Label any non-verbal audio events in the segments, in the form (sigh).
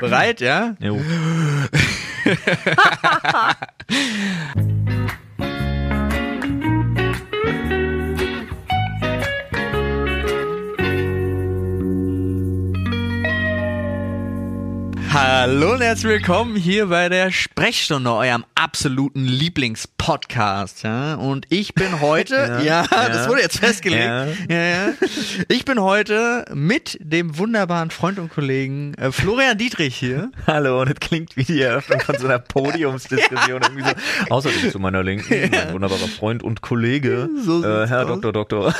Bereit, ja? Jo. (laughs) Hallo und herzlich willkommen hier bei der Sprechstunde, eurem absoluten Lieblingspodcast. Ja? Und ich bin heute, (laughs) ja, Ja, das ja. wurde jetzt festgelegt. Ja. Ich bin heute mit dem wunderbaren Freund und Kollegen äh, Florian Dietrich hier. (laughs) Hallo, und es klingt wie die Eröffnung von so einer Podiumsdiskussion. (laughs) Irgendwie so. Außerdem zu meiner Linken, mein wunderbarer Freund und Kollege, So äh, Herr aus. Doktor Doktor.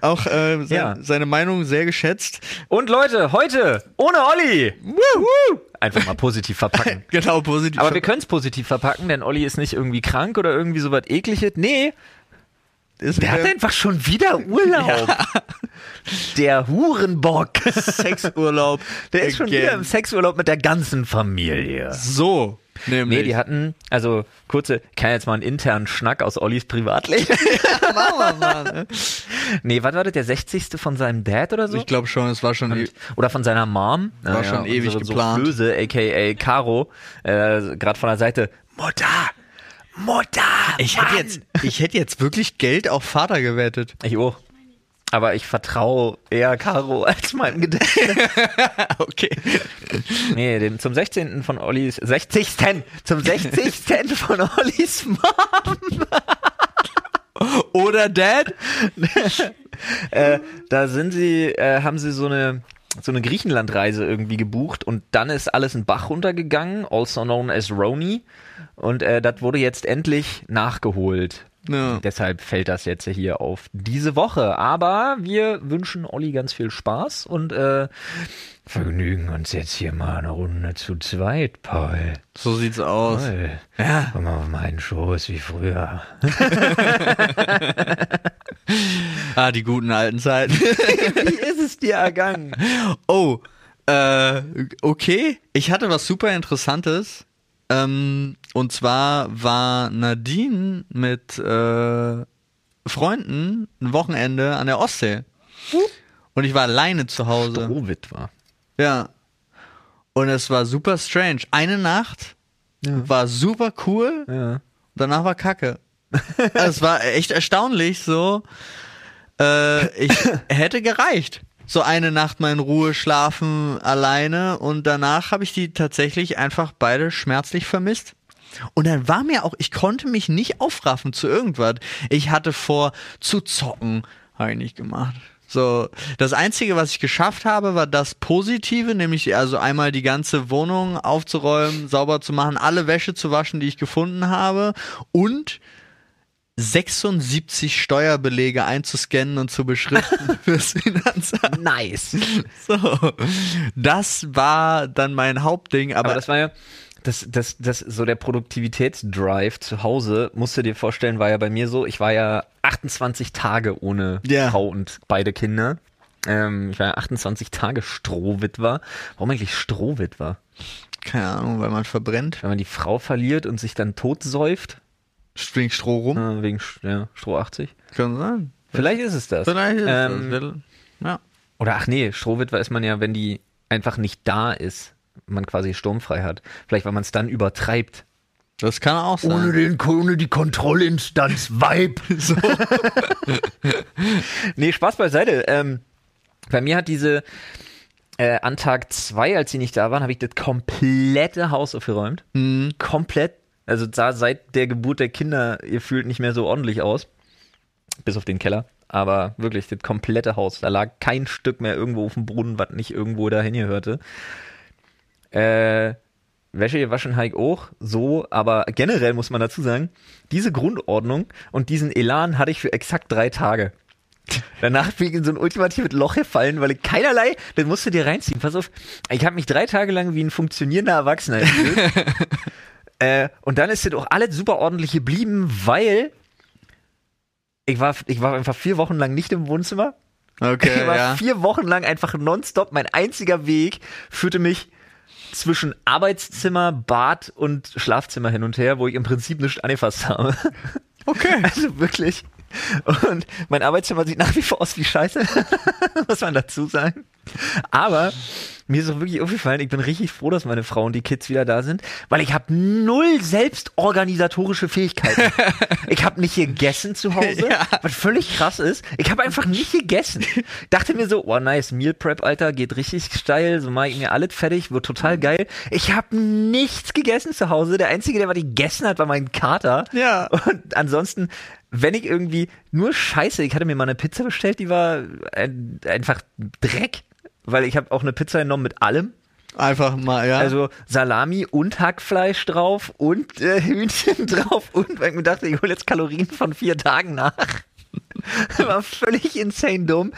Auch äh, se seine Meinung sehr geschätzt. Und Leute, heute ohne Olli. Einfach mal positiv verpacken. (laughs) Genau, positiv. Aber wir können es positiv verpacken, denn Olli ist nicht irgendwie krank oder irgendwie so was ekliges. Nee, ist der hat einfach schon wieder Urlaub. Der Hurenbock. Sexurlaub. Der ist schon again. wieder im Sexurlaub mit der ganzen Familie. So, nämlich. Nee, die hatten, also kurze, ich kann jetzt mal einen internen Schnack aus Ollis Privatleben. (laughs) Machen wir mal. ne? (laughs) nee, was war das, der 60. von seinem Dad oder so? Ich glaube schon, es war schon. Und, oder von seiner Mom. War schon ewig unsere geplant. Soufflöse, aka Caro, äh, gerade von der Seite, Mutter, Mutter, Ich Mann. hätte jetzt, ich hätte jetzt wirklich Geld auf Vater gewettet. Ich auch. Aber ich vertraue eher Caro (laughs) als meinem Gedächtnis. (laughs) Okay. nee, dem, zum 16. von Ollis, 60. Zum 60. von Ollis Mom. (laughs) Oder Dad? äh, da sind sie, äh, haben sie so eine so eine Griechenlandreise irgendwie gebucht und dann ist alles in Bach runtergegangen, also known as Roni. Und äh, das wurde jetzt endlich nachgeholt. Ja. Deshalb fällt das jetzt hier auf diese Woche. Aber wir wünschen Olli ganz viel Spaß und äh, vergnügen uns jetzt hier mal eine Runde zu zweit, Paul. So sieht's aus. Paul, Ja. komm mal auf meinen Schoß wie früher. (laughs) Ah, die guten alten Zeiten. (laughs) wie ist es dir ergangen? Oh, äh, okay. Ich hatte was super Interessantes. Ähm, und zwar war Nadine mit äh, Freunden ein Wochenende an der Ostsee. Und ich war alleine zu Hause. Strohwitwer. Ja. Und es war super strange. Eine Nacht war super cool, Ja. danach war Kacke. Also es war echt erstaunlich so. Äh, ich (laughs) hätte gereicht. So eine Nacht mal in Ruhe schlafen alleine und danach habe ich die tatsächlich einfach beide schmerzlich vermisst. Und dann war mir auch, ich konnte mich nicht aufraffen zu irgendwas. Ich hatte vor zu zocken, habe ich nicht gemacht. So, das einzige, was ich geschafft habe, war das Positive, nämlich also einmal die ganze Wohnung aufzuräumen, sauber zu machen, alle Wäsche zu waschen, die ich gefunden habe und 76 Steuerbelege einzuscannen und zu beschriften (laughs) fürs Finanzamt. Nice. So, das war dann mein Hauptding, aber, Aber das war ja, das, das, das, so der Produktivitätsdrive zu Hause, musst du dir vorstellen, war ja bei mir so, ich war ja 28 Tage ohne Ja. Frau und beide Kinder. Ähm, ich war ja 28 Tage Strohwitwer. Warum eigentlich Strohwitwer? keine Ahnung, weil man verbrennt, Wenn man die Frau verliert und sich dann totsäuft, springt Stroh rum, äh, wegen ja, Stroh 80. kann sein. Vielleicht ist es das. Vielleicht ist Ähm, das. Ja. Oder ach nee, Strohwitwer ist man ja, wenn die einfach nicht da ist, man quasi sturmfrei hat. Vielleicht, weil man es dann übertreibt. Das kann auch sein. den, ohne die Kontrollinstanz Vibe. (laughs) So. (laughs) Nee, Spaß beiseite. Ähm, bei mir hat diese äh, an Tag zwei, als sie nicht da waren, habe ich das komplette Haus aufgeräumt. Mhm. Komplett. Also sah seit der Geburt der Kinder, ihr fühlt nicht mehr so ordentlich aus. Bis auf den Keller. Aber wirklich, das komplette Haus. Da lag kein Stück mehr irgendwo auf dem Boden, was nicht irgendwo dahin gehörte. Äh, Wäsche gewaschen Heik auch, so, aber generell muss man dazu sagen, diese Grundordnung und diesen Elan hatte ich für exakt drei Tage. (laughs) Danach bin ich in so ein ultimatives Loch gefallen, weil ich keinerlei, das musst du dir reinziehen. Pass auf, ich habe mich drei Tage lang wie ein funktionierender Erwachsener gefühlt. (laughs) äh, und dann ist das auch alles super ordentlich geblieben, weil ich war, ich war einfach vier Wochen lang nicht im Wohnzimmer. Okay, Ich war ja. vier Wochen lang einfach nonstop. Mein einziger Weg führte mich zwischen Arbeitszimmer, Bad und Schlafzimmer hin und her, wo ich im Prinzip nichts angefasst habe. Okay. (laughs) Also wirklich. Und mein Arbeitszimmer sieht nach wie vor aus wie Scheiße, (laughs) muss man dazu sagen. Aber mir ist auch wirklich aufgefallen, ich bin richtig froh, dass meine Frau und die Kids wieder da sind, weil ich habe null selbstorganisatorische Fähigkeiten. (laughs) ich habe nicht gegessen zu Hause, Ja. was völlig krass ist. Ich habe einfach nicht gegessen. Dachte mir so, oh nice, Meal Prep, Alter, geht richtig steil, so mache ich mir alles fertig, wird total geil. Ich habe nichts gegessen zu Hause. Der Einzige, der was gegessen hat, war mein Kater. Ja. Und ansonsten, wenn ich irgendwie nur Scheiße, ich hatte mir mal eine Pizza bestellt, die war ein, einfach Dreck, weil ich habe auch eine Pizza genommen mit allem. Einfach mal, ja. Also Salami und Hackfleisch drauf und äh, (laughs) Hühnchen drauf und weil ich mir dachte, ich hole jetzt Kalorien von vier Tagen nach. (laughs) War völlig insane dumm,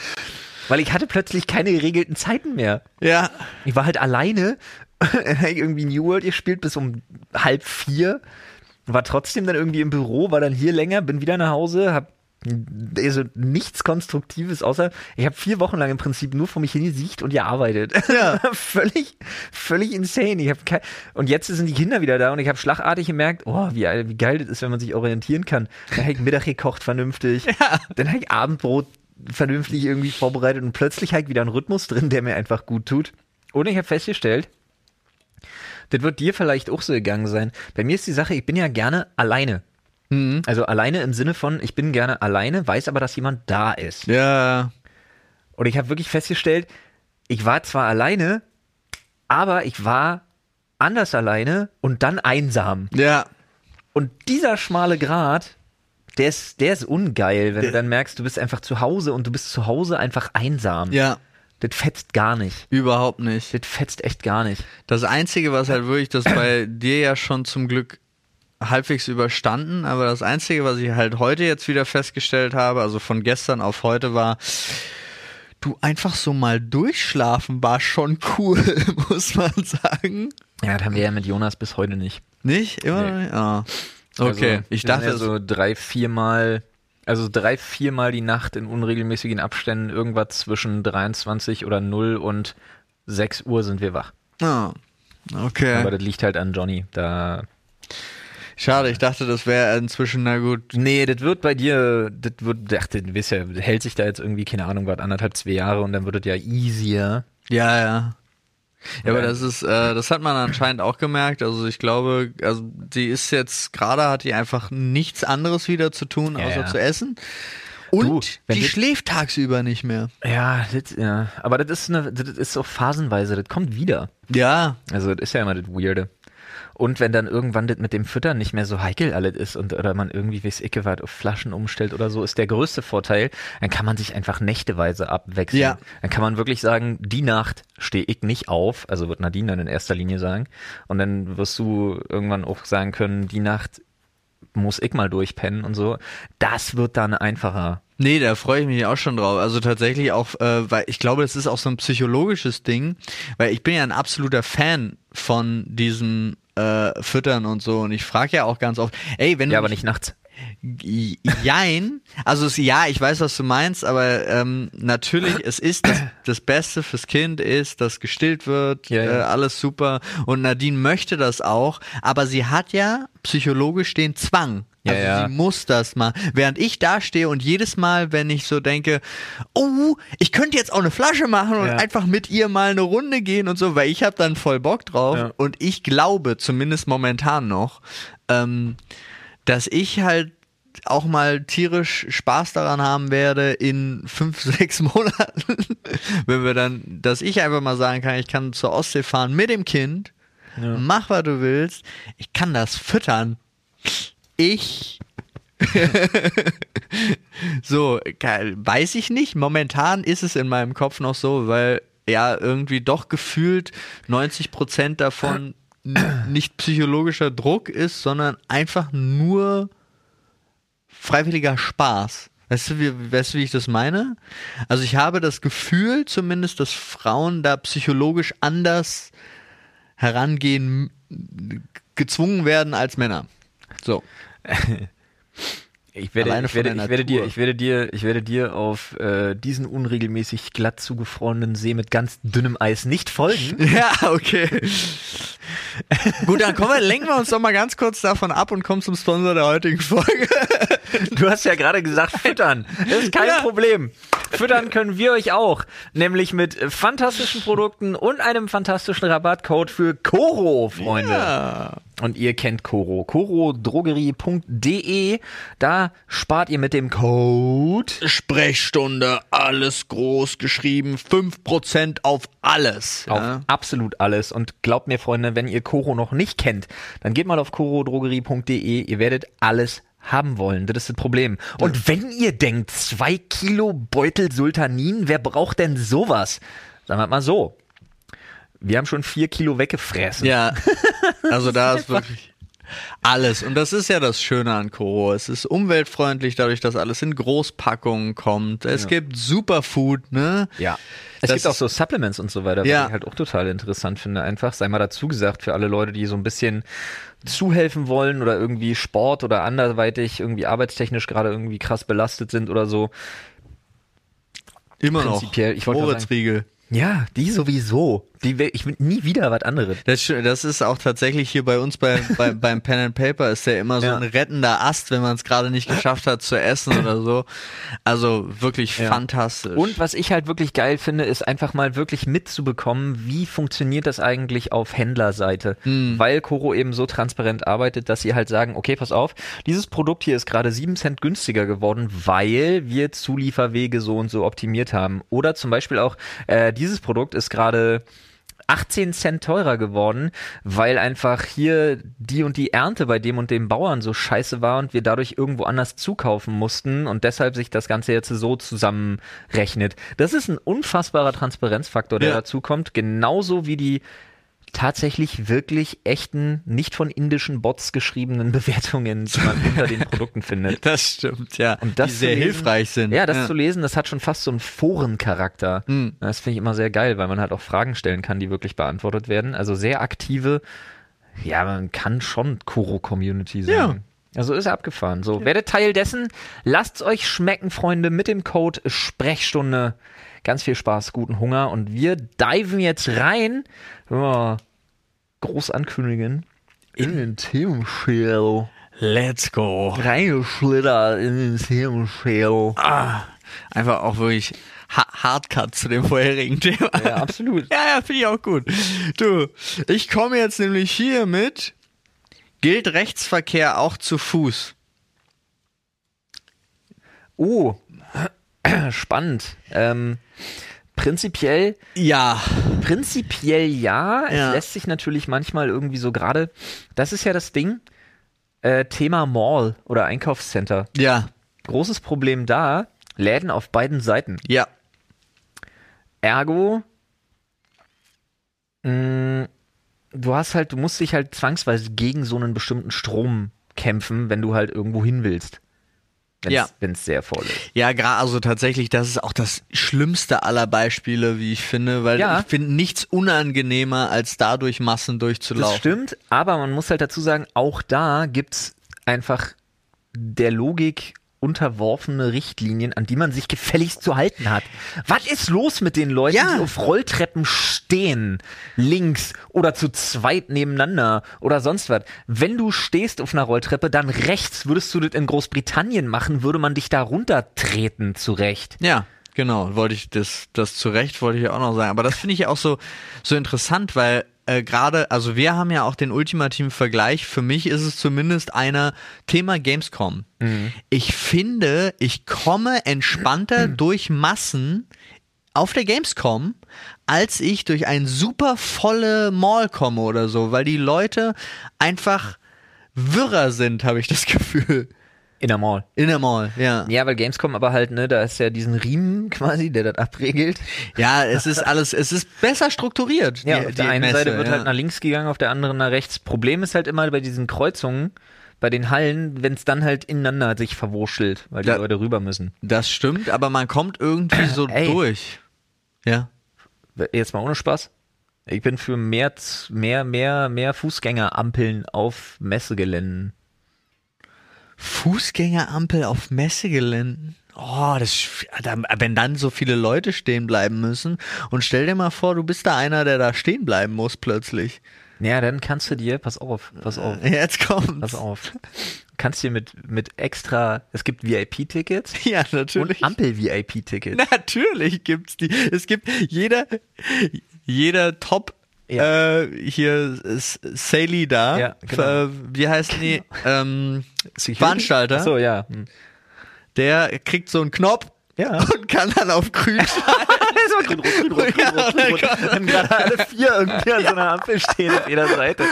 weil ich hatte plötzlich keine geregelten Zeiten mehr. ja. Ich war halt alleine, (laughs) irgendwie New World gespielt bis um halb vier, war trotzdem dann irgendwie im Büro, war dann hier länger, bin wieder nach Hause, hab also nichts Konstruktives, außer ich habe vier Wochen lang im Prinzip nur vor mich hingesiegt und gearbeitet. Ja. (laughs) völlig, völlig insane. Ich hab kein, und jetzt sind die Kinder wieder da und ich habe schlagartig gemerkt, oh, wie, wie geil das ist, wenn man sich orientieren kann. Dann habe ich Mittag gekocht vernünftig, dann habe ich Abendbrot vernünftig irgendwie vorbereitet und plötzlich habe ich wieder einen Rhythmus drin, der mir einfach gut tut. Und ich habe festgestellt, das wird dir vielleicht auch so gegangen sein. Bei mir ist die Sache, ich bin ja gerne alleine. Mhm. Also alleine im Sinne von, ich bin gerne alleine, weiß aber, dass jemand da ist. Ja. Und ich habe wirklich festgestellt, ich war zwar alleine, aber ich war anders alleine und dann einsam. Ja. Und dieser schmale Grat, der ist, der ist ungeil, wenn du Der- dann merkst, du bist einfach zu Hause und du bist zu Hause einfach einsam. Ja. Das fetzt gar nicht. Überhaupt nicht. Das fetzt echt gar nicht. Das Einzige, was halt wirklich, das bei dir ja schon zum Glück halbwegs überstanden, aber das Einzige, was ich halt heute jetzt wieder festgestellt habe, also von gestern auf heute war, du einfach so mal durchschlafen war schon cool, (laughs) muss man sagen. Ja, das haben wir ja mit Jonas bis heute nicht. Nicht? Immer? Nee. nicht? Ah. Okay, Also, ich dachte, ja so drei, viermal, also drei, viermal die Nacht in unregelmäßigen Abständen, irgendwas zwischen 23 oder 0 und 6 Uhr sind wir wach. ah, okay. Aber das liegt halt an Johnny. Da. Schade, ich dachte, das wäre inzwischen, na gut. Nee, das wird bei dir, das wird, dachte, du weißt ja, hält sich da jetzt irgendwie, keine Ahnung, was, anderthalb, zwei Jahre und dann wird es ja easier. Ja, ja. Ja, aber Ja. das ist, äh, das hat man anscheinend auch gemerkt. Also ich glaube, also die ist jetzt gerade hat die einfach nichts anderes wieder zu tun, Ja, außer ja. zu essen. Und Du, die schläft tagsüber nicht mehr. Ja, das, ja. Aber das ist eine, das ist so phasenweise, das kommt wieder. Ja, Also das ist ja immer das Weirde. Und wenn dann irgendwann das mit dem Füttern nicht mehr so heikel alles ist und oder man irgendwie weiß Icke weit auf Flaschen umstellt oder so, ist der größte Vorteil, dann kann man sich einfach nächteweise abwechseln. Ja. Dann kann man wirklich sagen, die Nacht stehe ich nicht auf, also wird Nadine dann in erster Linie sagen. Und dann wirst du irgendwann auch sagen können, die Nacht muss ich mal durchpennen und so. Das wird dann einfacher. Nee, da freue ich mich auch schon drauf. Also tatsächlich auch, äh, weil ich glaube, das ist auch so ein psychologisches Ding, weil ich bin ja ein absoluter Fan von diesem äh, Füttern und so. Und ich frage ja auch ganz oft, ey, wenn Ja, du aber mich- nicht nachts. Jein. Also es, ja, ich weiß, was du meinst, aber ähm, natürlich, es ist das, das Beste fürs Kind ist, dass gestillt wird, Ja, ja. Äh, alles super. Und Nadine möchte das auch, aber sie hat ja psychologisch den Zwang. Ja, Also ja. sie muss das mal. Während ich da stehe und jedes Mal, wenn ich so denke, oh, ich könnte jetzt auch eine Flasche machen und Ja. einfach mit ihr mal eine Runde gehen und so, weil ich habe dann voll Bock drauf. Ja. Und ich glaube, zumindest momentan noch, ähm, dass ich halt auch mal tierisch Spaß daran haben werde in fünf, (laughs) sechs Monaten, wenn wir dann, dass ich einfach mal sagen kann, ich kann zur Ostsee fahren mit dem Kind, mach was du willst, ich kann das füttern. Ich (laughs) so, weiß ich nicht. Momentan ist es in meinem Kopf noch so, weil ja irgendwie doch gefühlt 90 Prozent davon nicht psychologischer Druck ist, sondern einfach nur freiwilliger Spaß. Weißt du, wie, weißt du, wie ich das meine? Also ich habe das Gefühl zumindest, dass Frauen da psychologisch anders herangehen, gezwungen werden als Männer. So. Ich werde, ich, werde, ich, werde dir, ich, werde dir, ich werde dir auf äh, diesen unregelmäßig glatt zugefrorenen See mit ganz dünnem Eis nicht folgen. (laughs) Ja, okay. (laughs) Gut, dann kommen wir, lenken wir uns doch mal ganz kurz davon ab und kommen zum Sponsor der heutigen Folge. (laughs) Du hast ja gerade gesagt, füttern. Das ist kein Ja. Problem. Füttern können wir euch auch. Nämlich mit fantastischen Produkten und einem fantastischen Rabattcode für Koro, Freunde. Ja. Und ihr kennt Koro. korodrogerie.de. Da spart ihr mit dem Code. Sprechstunde, alles groß geschrieben, 5% auf alles. Auf Ja. absolut alles. Und glaubt mir, Freunde, wenn ihr Koro noch nicht kennt, dann geht mal auf korodrogerie.de. Ihr werdet alles haben wollen. Das ist das Problem. Und wenn ihr denkt, zwei Kilo Beutel Sultanin, wer braucht denn sowas? Sagen wir mal so. Wir haben schon vier Kilo weggefressen. Ja, also da ist (laughs) wirklich alles. Und das ist ja das Schöne an Koro. Es ist umweltfreundlich, dadurch, dass alles in Großpackungen kommt. Es gibt Superfood, ne? Ja. Es Das gibt auch so Supplements und so weiter, was Ja. ich halt auch total interessant finde. Einfach, sei mal dazu gesagt, für alle Leute, die so ein bisschen zuhelfen wollen oder irgendwie Sport oder anderweitig irgendwie arbeitstechnisch gerade irgendwie krass belastet sind oder so. Immer noch. Prinzipiell, ich wollte. Ja, die sowieso. Die, ich will nie wieder was anderes. Das, das ist auch tatsächlich hier bei uns bei, bei, (laughs) beim Pen and Paper ist der immer so Ja. ein rettender Ast, wenn man es gerade nicht geschafft hat zu essen oder so. Also wirklich Ja. fantastisch. Und was ich halt wirklich geil finde, ist einfach mal wirklich mitzubekommen, wie funktioniert das eigentlich auf Händlerseite. Weil Koro eben so transparent arbeitet, dass sie halt sagen, okay, pass auf, dieses Produkt hier ist gerade 7 Cent günstiger geworden, weil wir Zulieferwege so und so optimiert haben. Oder zum Beispiel auch, äh, dieses Produkt ist gerade 18 Cent teurer geworden, weil einfach hier die und die Ernte bei dem und dem Bauern so scheiße war und wir dadurch irgendwo anders zukaufen mussten und deshalb sich das Ganze jetzt so zusammenrechnet. Das ist ein unfassbarer Transparenzfaktor, der Ja. dazu kommt, genauso wie die tatsächlich wirklich echten, nicht von indischen Bots geschriebenen (laughs) Bewertungen, die man unter den Produkten findet. (laughs) das stimmt, ja. Und das die sehr lesen- hilfreich sind. Ja, das zu lesen, das hat schon fast so einen Forencharakter. Hm. Das finde ich immer sehr geil, weil man halt auch Fragen stellen kann, die wirklich beantwortet werden. Also sehr aktive, ja, man kann schon Kuro-Community sein. Ja. Also ist abgefahren. So, werdet Teil dessen. Lasst's euch schmecken, Freunde, mit dem Code Sprechstunde. Ganz viel Spaß, guten Hunger. Und wir diven jetzt rein, wir groß ankündigen, in den Themenschädel. Let's go. Reingeschlittert in den Themenschädel. Ah, einfach auch wirklich ha Hardcut zu dem vorherigen Thema. Ja, absolut. (laughs) Ja, ja, finde ich auch gut. Du, ich komme jetzt nämlich hier mit, gilt Rechtsverkehr auch zu Fuß? Oh, (clears throat) spannend. Ähm, prinzipiell, Ja. prinzipiell ja. Ja. Es lässt sich natürlich manchmal irgendwie so gerade, das ist ja das Ding, äh, Thema Mall oder Einkaufscenter. Ja. Großes Problem da, Läden auf beiden Seiten. Ja. Ergo, mh, du hast halt, du musst dich halt zwangsweise gegen so einen bestimmten Strom kämpfen, wenn du halt irgendwo hin willst. Wenn's, Ja. Wenn es sehr voll ist. Ja, gerade also tatsächlich, das ist auch das schlimmste aller Beispiele, wie ich finde, weil Ja. ich finde nichts unangenehmer, als dadurch Massen durchzulaufen. Das stimmt, aber man muss halt dazu sagen, auch da gibt's einfach der Logik unterworfene Richtlinien, an die man sich gefälligst zu halten hat. Was ist los mit den Leuten, Ja. die auf Rolltreppen stehen, links oder zu zweit nebeneinander oder sonst was? Wenn du stehst auf einer Rolltreppe, dann rechts. Würdest du das in Großbritannien machen, würde man dich da runtertreten zurecht. Ja, genau. Wollte ich das, das zu Recht wollte ich auch noch sagen. Aber das finde ich auch so, so interessant, weil äh, gerade, also wir haben ja auch den ultimativen Vergleich. Für mich ist es zumindest einer Thema Gamescom. Ich finde, ich komme entspannter (clears throat) durch Massen auf der Gamescom, als ich durch ein super volle Mall komme oder so, weil die Leute einfach wirrer sind, habe ich das (laughs) Gefühl. In der Mall. In der Mall, ja. Ja, weil Gamescom aber halt, ne, da ist ja diesen Riemen quasi, der das abregelt. Ja, es ist alles, es ist besser strukturiert. Ja, die- auf der einen Messe, Seite wird ja. halt nach links gegangen, auf der anderen nach rechts. Problem ist halt immer bei diesen Kreuzungen, bei den Hallen, wenn es dann halt ineinander sich verwurschtelt, weil die Da- Leute rüber müssen. Das stimmt, aber man kommt irgendwie so (clears throat) Ey. durch. Ja. Jetzt mal ohne Spaß. Ich bin für mehr, mehr, mehr, mehr Fußgängerampeln auf Messegeländen. Fußgängerampel auf Messegeländen. Oh, das, wenn dann so viele Leute stehen bleiben müssen und stell dir mal vor, du bist da einer, der da stehen bleiben muss plötzlich. Ja, dann kannst du dir, pass auf, pass auf, Jetzt kommt's. pass auf. Kannst dir mit, mit extra, es gibt VIP-Tickets (laughs) Ja, und natürlich. Ampel-VIP-Tickets. Natürlich gibt's die. Es gibt jeder, jeder Top Ja. äh, hier Sally da. Ja, genau. wie heißt die? Ähm, Security? Veranstalter. Ach so, ja. Hm. der kriegt so einen Knopf Ja. (laughs) und kann dann auf grün (laughs) schalten. grün, rot, grün, rot, grün, rot, grün, rot. Wenn gerade alle vier irgendwie an so einer Ampel stehen auf jeder Seite.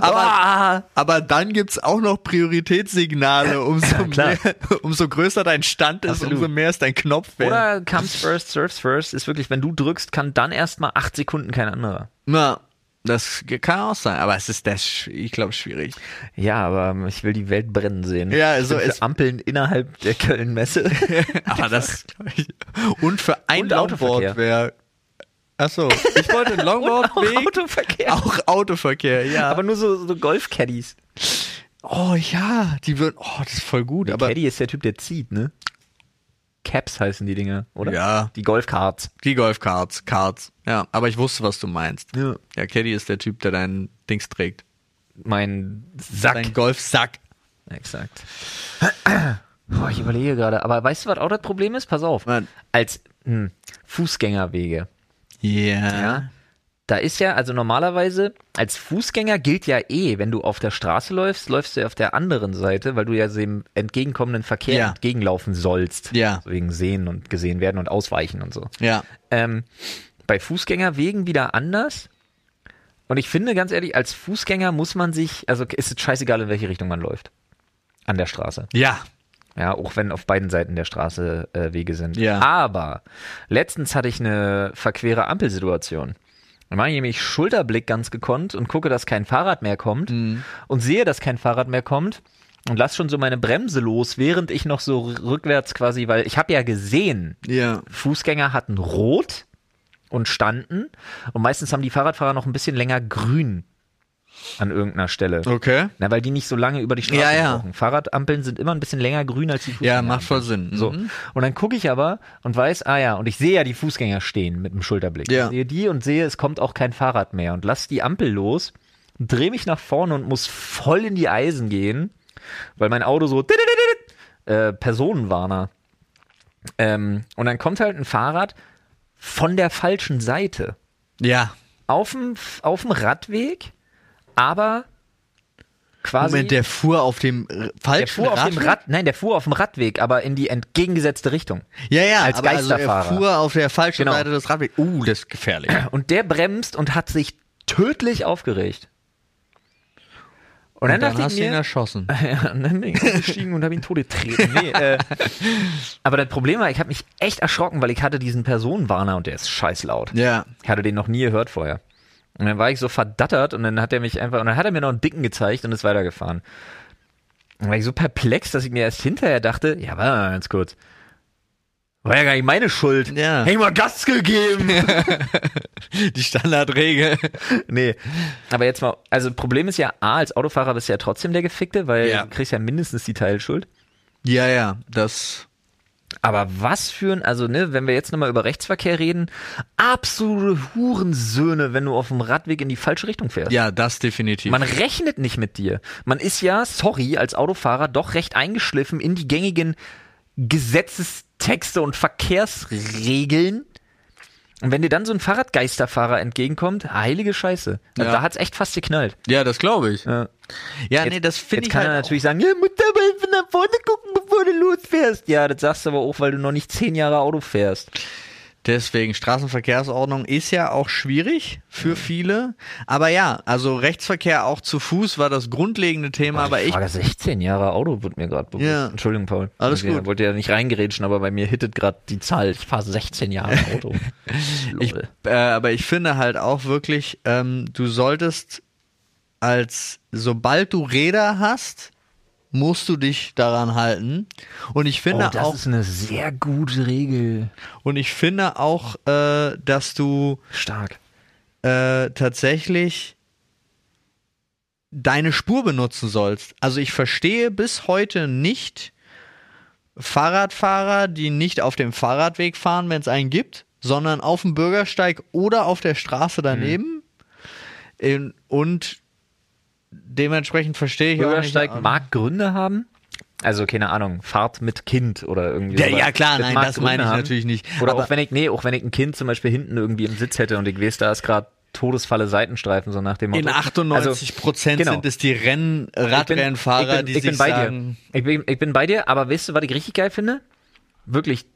Aber, aber dann gibt's auch noch Prioritätssignale. Umso, mehr, umso größer dein Stand ist, Absolut. umso mehr ist dein Knopf wert. Oder comes first, serves first, ist wirklich, wenn du drückst, kann dann erstmal acht Sekunden kein anderer. Na, das kann auch sein. Aber es ist das, ich glaube, schwierig. Ja, aber ich will die Welt brennen sehen. Ja, Ich so bin für ist- Ampeln innerhalb der Köln-Messe. (laughs) Aber das, ich. (laughs) Und für ein Und Longboard wäre. Achso, ich wollte einen (laughs) Longboardweg. Autoverkehr. Auch Autoverkehr, ja. Aber nur so, so Golf-Caddies. oh ja, die würden. Oh, das ist voll gut. Aber Caddy ist der Typ, der zieht, ne? Caps heißen die Dinger, oder? Ja. Die Golfkarts. die Golfkarts, Karts. Ja, aber ich wusste, was du meinst. Ja. Ja, Caddy ist der Typ, der deinen Dings trägt. Mein Sack. Dein Golfsack. Exakt. Oh, ich überlege gerade, aber weißt du, was auch das Problem ist? Pass auf. Was? Als hm, Fußgängerwege. Yeah. Ja. Da ist ja, also normalerweise, als Fußgänger gilt ja eh, wenn du auf der Straße läufst, läufst du ja auf der anderen Seite, weil du ja dem entgegenkommenden Verkehr Ja. entgegenlaufen sollst. Ja. Wegen sehen und gesehen werden und ausweichen und so. Ja. Ähm, bei Fußgängerwegen wieder anders. Und ich finde, ganz ehrlich, als Fußgänger muss man sich, also ist es scheißegal, in welche Richtung man läuft. An der Straße. Ja. Ja, auch wenn auf beiden Seiten der Straße äh, Wege sind. Ja. Aber letztens hatte ich eine verquere Ampelsituation. Dann mache ich nämlich Schulterblick ganz gekonnt und gucke, dass kein Fahrrad mehr kommt Mhm. und sehe, dass kein Fahrrad mehr kommt und lass schon so meine Bremse los, während ich noch so rückwärts quasi, weil ich habe ja gesehen, Ja. Fußgänger hatten rot und standen und meistens haben die Fahrradfahrer noch ein bisschen länger grün an irgendeiner Stelle. Okay. Na, weil die nicht so lange über die Straße Ja, ja. brauchen. Fahrradampeln sind immer ein bisschen länger grün als die Fußgänger. Ja, macht voll Sinn. So. Mhm. Und dann gucke ich aber und weiß, ah ja, und ich sehe ja die Fußgänger stehen mit dem Schulterblick. Ja. Ich sehe die und sehe, es kommt auch kein Fahrrad mehr und lass die Ampel los, drehe mich nach vorne und muss voll in die Eisen gehen, weil mein Auto so äh, Personenwarner. Ähm, und dann kommt halt ein Fahrrad von der falschen Seite Ja. auf dem auf dem Radweg, aber quasi Moment, der fuhr auf dem äh, der falschen fuhr auf dem Radweg? Rad, nein, der fuhr auf dem Radweg, aber in die entgegengesetzte Richtung. Ja, ja, als aber also er Geisterfahrer. fuhr auf der falschen Genau. Seite des Radwegs. Uh, das ist gefährlich. (clears throat) Und der bremst und hat sich tödlich aufgeregt. Und dann, Und dann dachte hast ich du ihn mir, erschossen. (laughs) ja, und dann bin ich ausgestiegen und habe ihn totgetreten. Nee, äh, (laughs) aber das Problem war, ich habe mich echt erschrocken, weil ich hatte diesen Personenwarner und der ist scheiß laut. Ja. Ich hatte den noch nie gehört vorher. Und dann war ich so verdattert und dann hat er mich einfach, und dann hat er mir noch einen dicken gezeigt und ist weitergefahren. Dann war ich so perplex, dass ich mir erst hinterher dachte, ja, warte mal ganz kurz. War ja gar nicht meine Schuld. Ja. Hätte ich mal Gas gegeben. (laughs) Die Standardregel. nee. Aber jetzt mal, also Problem ist ja, A, als Autofahrer bist du ja trotzdem der Gefickte, weil Ja. du kriegst ja mindestens die Teilschuld. Ja, ja, das. Aber was für ein, also ne, wenn wir jetzt nochmal über Rechtsverkehr reden, absolute Hurensöhne, wenn du auf dem Radweg in die falsche Richtung fährst. Ja, das definitiv. Man rechnet nicht mit dir. Man ist ja, sorry, als Autofahrer doch recht eingeschliffen in die gängigen Gesetzestexte und Verkehrsregeln. Und wenn dir dann so ein Fahrradgeisterfahrer entgegenkommt, heilige Scheiße. Ja. Da hat's echt fast geknallt. ja, das glaube ich. Ja. Ja, Jetzt- nee, das finde Jetzt ich kann halt er auch- natürlich sagen, ja, musst aber nach vorne gucken, bevor du losfährst. Ja, das sagst du aber auch, weil du noch nicht zehn Jahre Auto fährst. Deswegen, Straßenverkehrsordnung ist ja auch schwierig für viele. Aber ja, also Rechtsverkehr auch zu Fuß war das grundlegende Thema, aber ich. Frage 16 Jahre Auto wird mir gerade bewusst. Ja. Entschuldigung, Paul. Alles ich gut. wollte ja nicht reingerätschen, aber bei mir hittet gerade die Zahl. Ich fahre 16 Jahre (laughs) Auto. Ich, äh, aber ich finde halt auch wirklich, ähm, du solltest als, sobald du Räder hast, musst du dich daran halten. Und ich oh, finde das auch, ist eine sehr gute Regel. und ich finde auch, äh, dass du Stark. äh, tatsächlich deine Spur benutzen sollst. Also ich verstehe bis heute nicht, Fahrradfahrer, die nicht auf dem Fahrradweg fahren, wenn es einen gibt, sondern auf dem Bürgersteig oder auf der Straße daneben. In, und dementsprechend verstehe ich Bürgersteig auch nicht, mag Gründe haben. Also, keine Ahnung, Fahrt mit Kind oder irgendwie Ja, ja, klar, nein, mag das Gründe meine ich haben. natürlich nicht. Oder Aber- auch wenn ich, nee, auch wenn ich ein Kind zum Beispiel hinten irgendwie im Sitz hätte und ich weiß, da ist gerade Todesfalle Seitenstreifen, so nach dem Motto. In 98 Prozent genau. sind es die Renn Ich bin- Radrennfahrer, ich bin, die ich sich bin bei sagen, dir. Ich bin, ich bin bei dir, aber weißt du, was ich richtig geil finde? Wirklich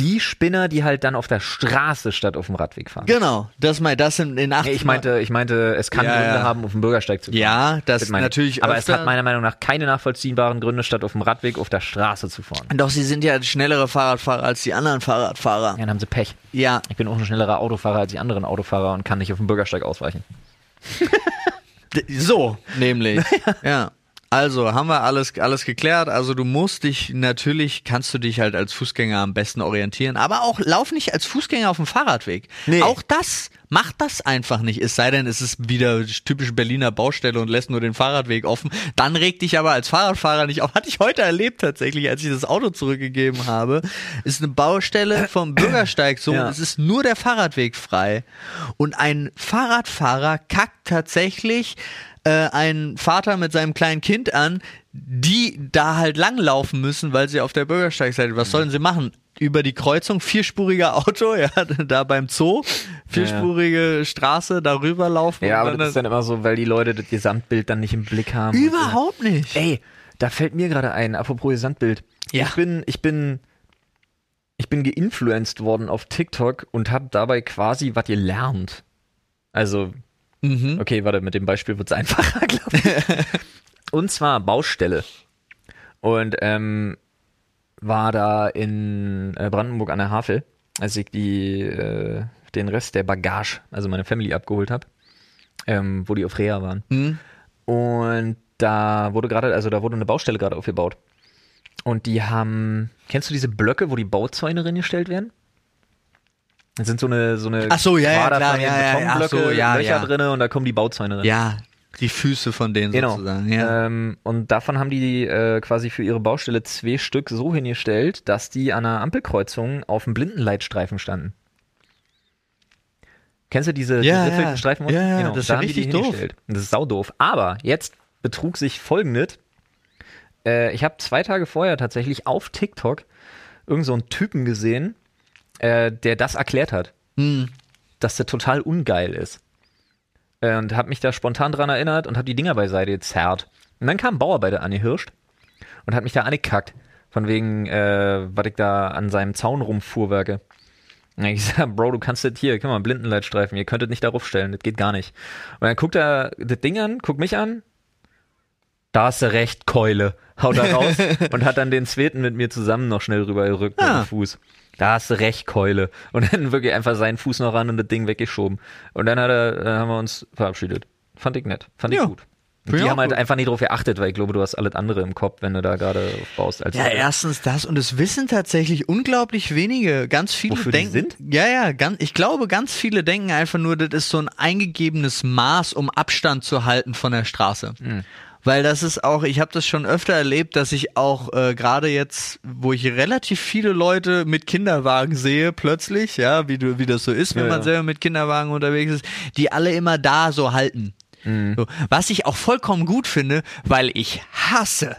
die Spinner, die halt dann auf der Straße statt auf dem Radweg fahren. genau, das mal, das sind in 80 Nee, ich meinte, ich meinte, es kann Ja, Gründe ja. haben, auf dem Bürgersteig zu fahren. Ja, das natürlich Aber es öfter- hat meiner Meinung nach keine nachvollziehbaren Gründe, statt auf dem Radweg auf der Straße zu fahren. Doch sie sind ja schnellere Fahrradfahrer als die anderen Fahrradfahrer. Ja, dann haben sie Pech. Ja, Ich bin auch ein schnellerer Autofahrer als die anderen Autofahrer und kann nicht auf dem Bürgersteig ausweichen. (laughs) So, nämlich. (laughs) ja. Also haben wir alles, alles geklärt. Also du musst dich, natürlich kannst du dich halt als Fußgänger am besten orientieren, aber auch lauf nicht als Fußgänger auf dem Fahrradweg. Nee. Auch das, mach das einfach nicht. Es sei denn, es ist wieder typisch Berliner Baustelle und lässt nur den Fahrradweg offen. Dann reg dich aber als Fahrradfahrer nicht auf. Hatte ich heute erlebt tatsächlich, als ich das Auto zurückgegeben habe. Ist eine Baustelle vom Bürgersteig so Ja. es ist nur der Fahrradweg frei. Und ein Fahrradfahrer kackt tatsächlich äh, einen Vater mit seinem kleinen Kind an, die da halt langlaufen müssen, weil sie auf der Bürgersteigseite, was sollen sie machen? Über die Kreuzung, vierspuriger Auto, (laughs) ja, da beim Zoo, vierspurige Straße, darüber laufen. Ja, aber das ist dann immer so, weil die Leute das Gesamtbild dann nicht im Blick haben. überhaupt nicht. Ey, da fällt mir gerade ein, apropos Gesamtbild. Ja. Ich bin, ich bin, ich bin geinfluenced worden auf TikTok und habe dabei quasi was gelernt. Also, Mhm. okay, warte, mit dem Beispiel wird's einfacher, (laughs) glaube ich. und zwar Baustelle. Und ähm, war da in äh, Brandenburg an der Havel, als ich die, äh, den Rest der Bagage, also meine Family abgeholt habe, ähm, wo die auf Reha waren. Hm? Und da wurde gerade, also da wurde eine Baustelle gerade aufgebaut. Und die haben, kennst du diese Blöcke, wo die Bauzäune reingestellt werden? Das sind so eine, so eine Ach so, ja, ja, klar, ja, ja, Betonblöcke, so, ja, Löcher ja. drinne und da kommen die Bauzäune rein. Ja, die Füße von denen Genau. sozusagen. Ja. Ähm, und davon haben die äh, quasi für ihre Baustelle zwei Stück so hingestellt, dass die an einer Ampelkreuzung auf dem Blindenleitstreifen standen. Kennst du diese Ja, geriffelten ja. Streifen? Ja, ja, genau. das ist da ja haben die die richtig doof. das ist saudoof. Aber jetzt betrug sich folgendes. Äh, ich habe zwei Tage vorher tatsächlich auf TikTok irgend so einen Typen gesehen, äh, der das erklärt hat Hm. dass der total ungeil ist. Äh, Und habe mich da spontan dran erinnert und habe die Dinger beiseite gezerrt. Und dann kam ein Bauarbeiter angehirscht und hat mich da angekackt. Von wegen, äh, was ich da an seinem Zaun rumfuhrwerke. Und ich (laughs) sag, Bro, du kannst das hier, guck mal, Blindenleitstreifen, ihr könntet nicht darauf stellen, das geht gar nicht. Und dann guckt er das Ding an, guckt mich an, da hast du recht, Keule, haut er raus (laughs) und hat dann den zweiten mit mir zusammen noch schnell rübergerückt mit Ah. dem Fuß. Da hast du recht, Keule. Und dann (laughs) wirklich einfach seinen Fuß noch ran und das Ding weggeschoben. Und dann hat er, dann haben wir uns verabschiedet. Fand ich nett. Fand ich Ja. gut. Die haben halt gut. einfach nicht drauf geachtet, weil ich glaube, du hast alles andere im Kopf, wenn du da gerade baust. Als Ja, erstens das und es wissen tatsächlich unglaublich wenige. Ganz viele Wofür die denken. sind? Ja, ja, ganz, ich glaube, ganz viele denken einfach nur, das ist so ein eingegebenes Maß, um Abstand zu halten von der Straße. Hm. Weil das ist auch, ich habe das schon öfter erlebt, dass ich auch äh, gerade jetzt, wo ich relativ viele Leute mit Kinderwagen sehe, plötzlich, ja, wie du, wie das so ist, wenn Ja, man ja. selber mit Kinderwagen unterwegs ist, die alle immer da so halten. Mhm. So, was ich auch vollkommen gut finde, weil ich hasse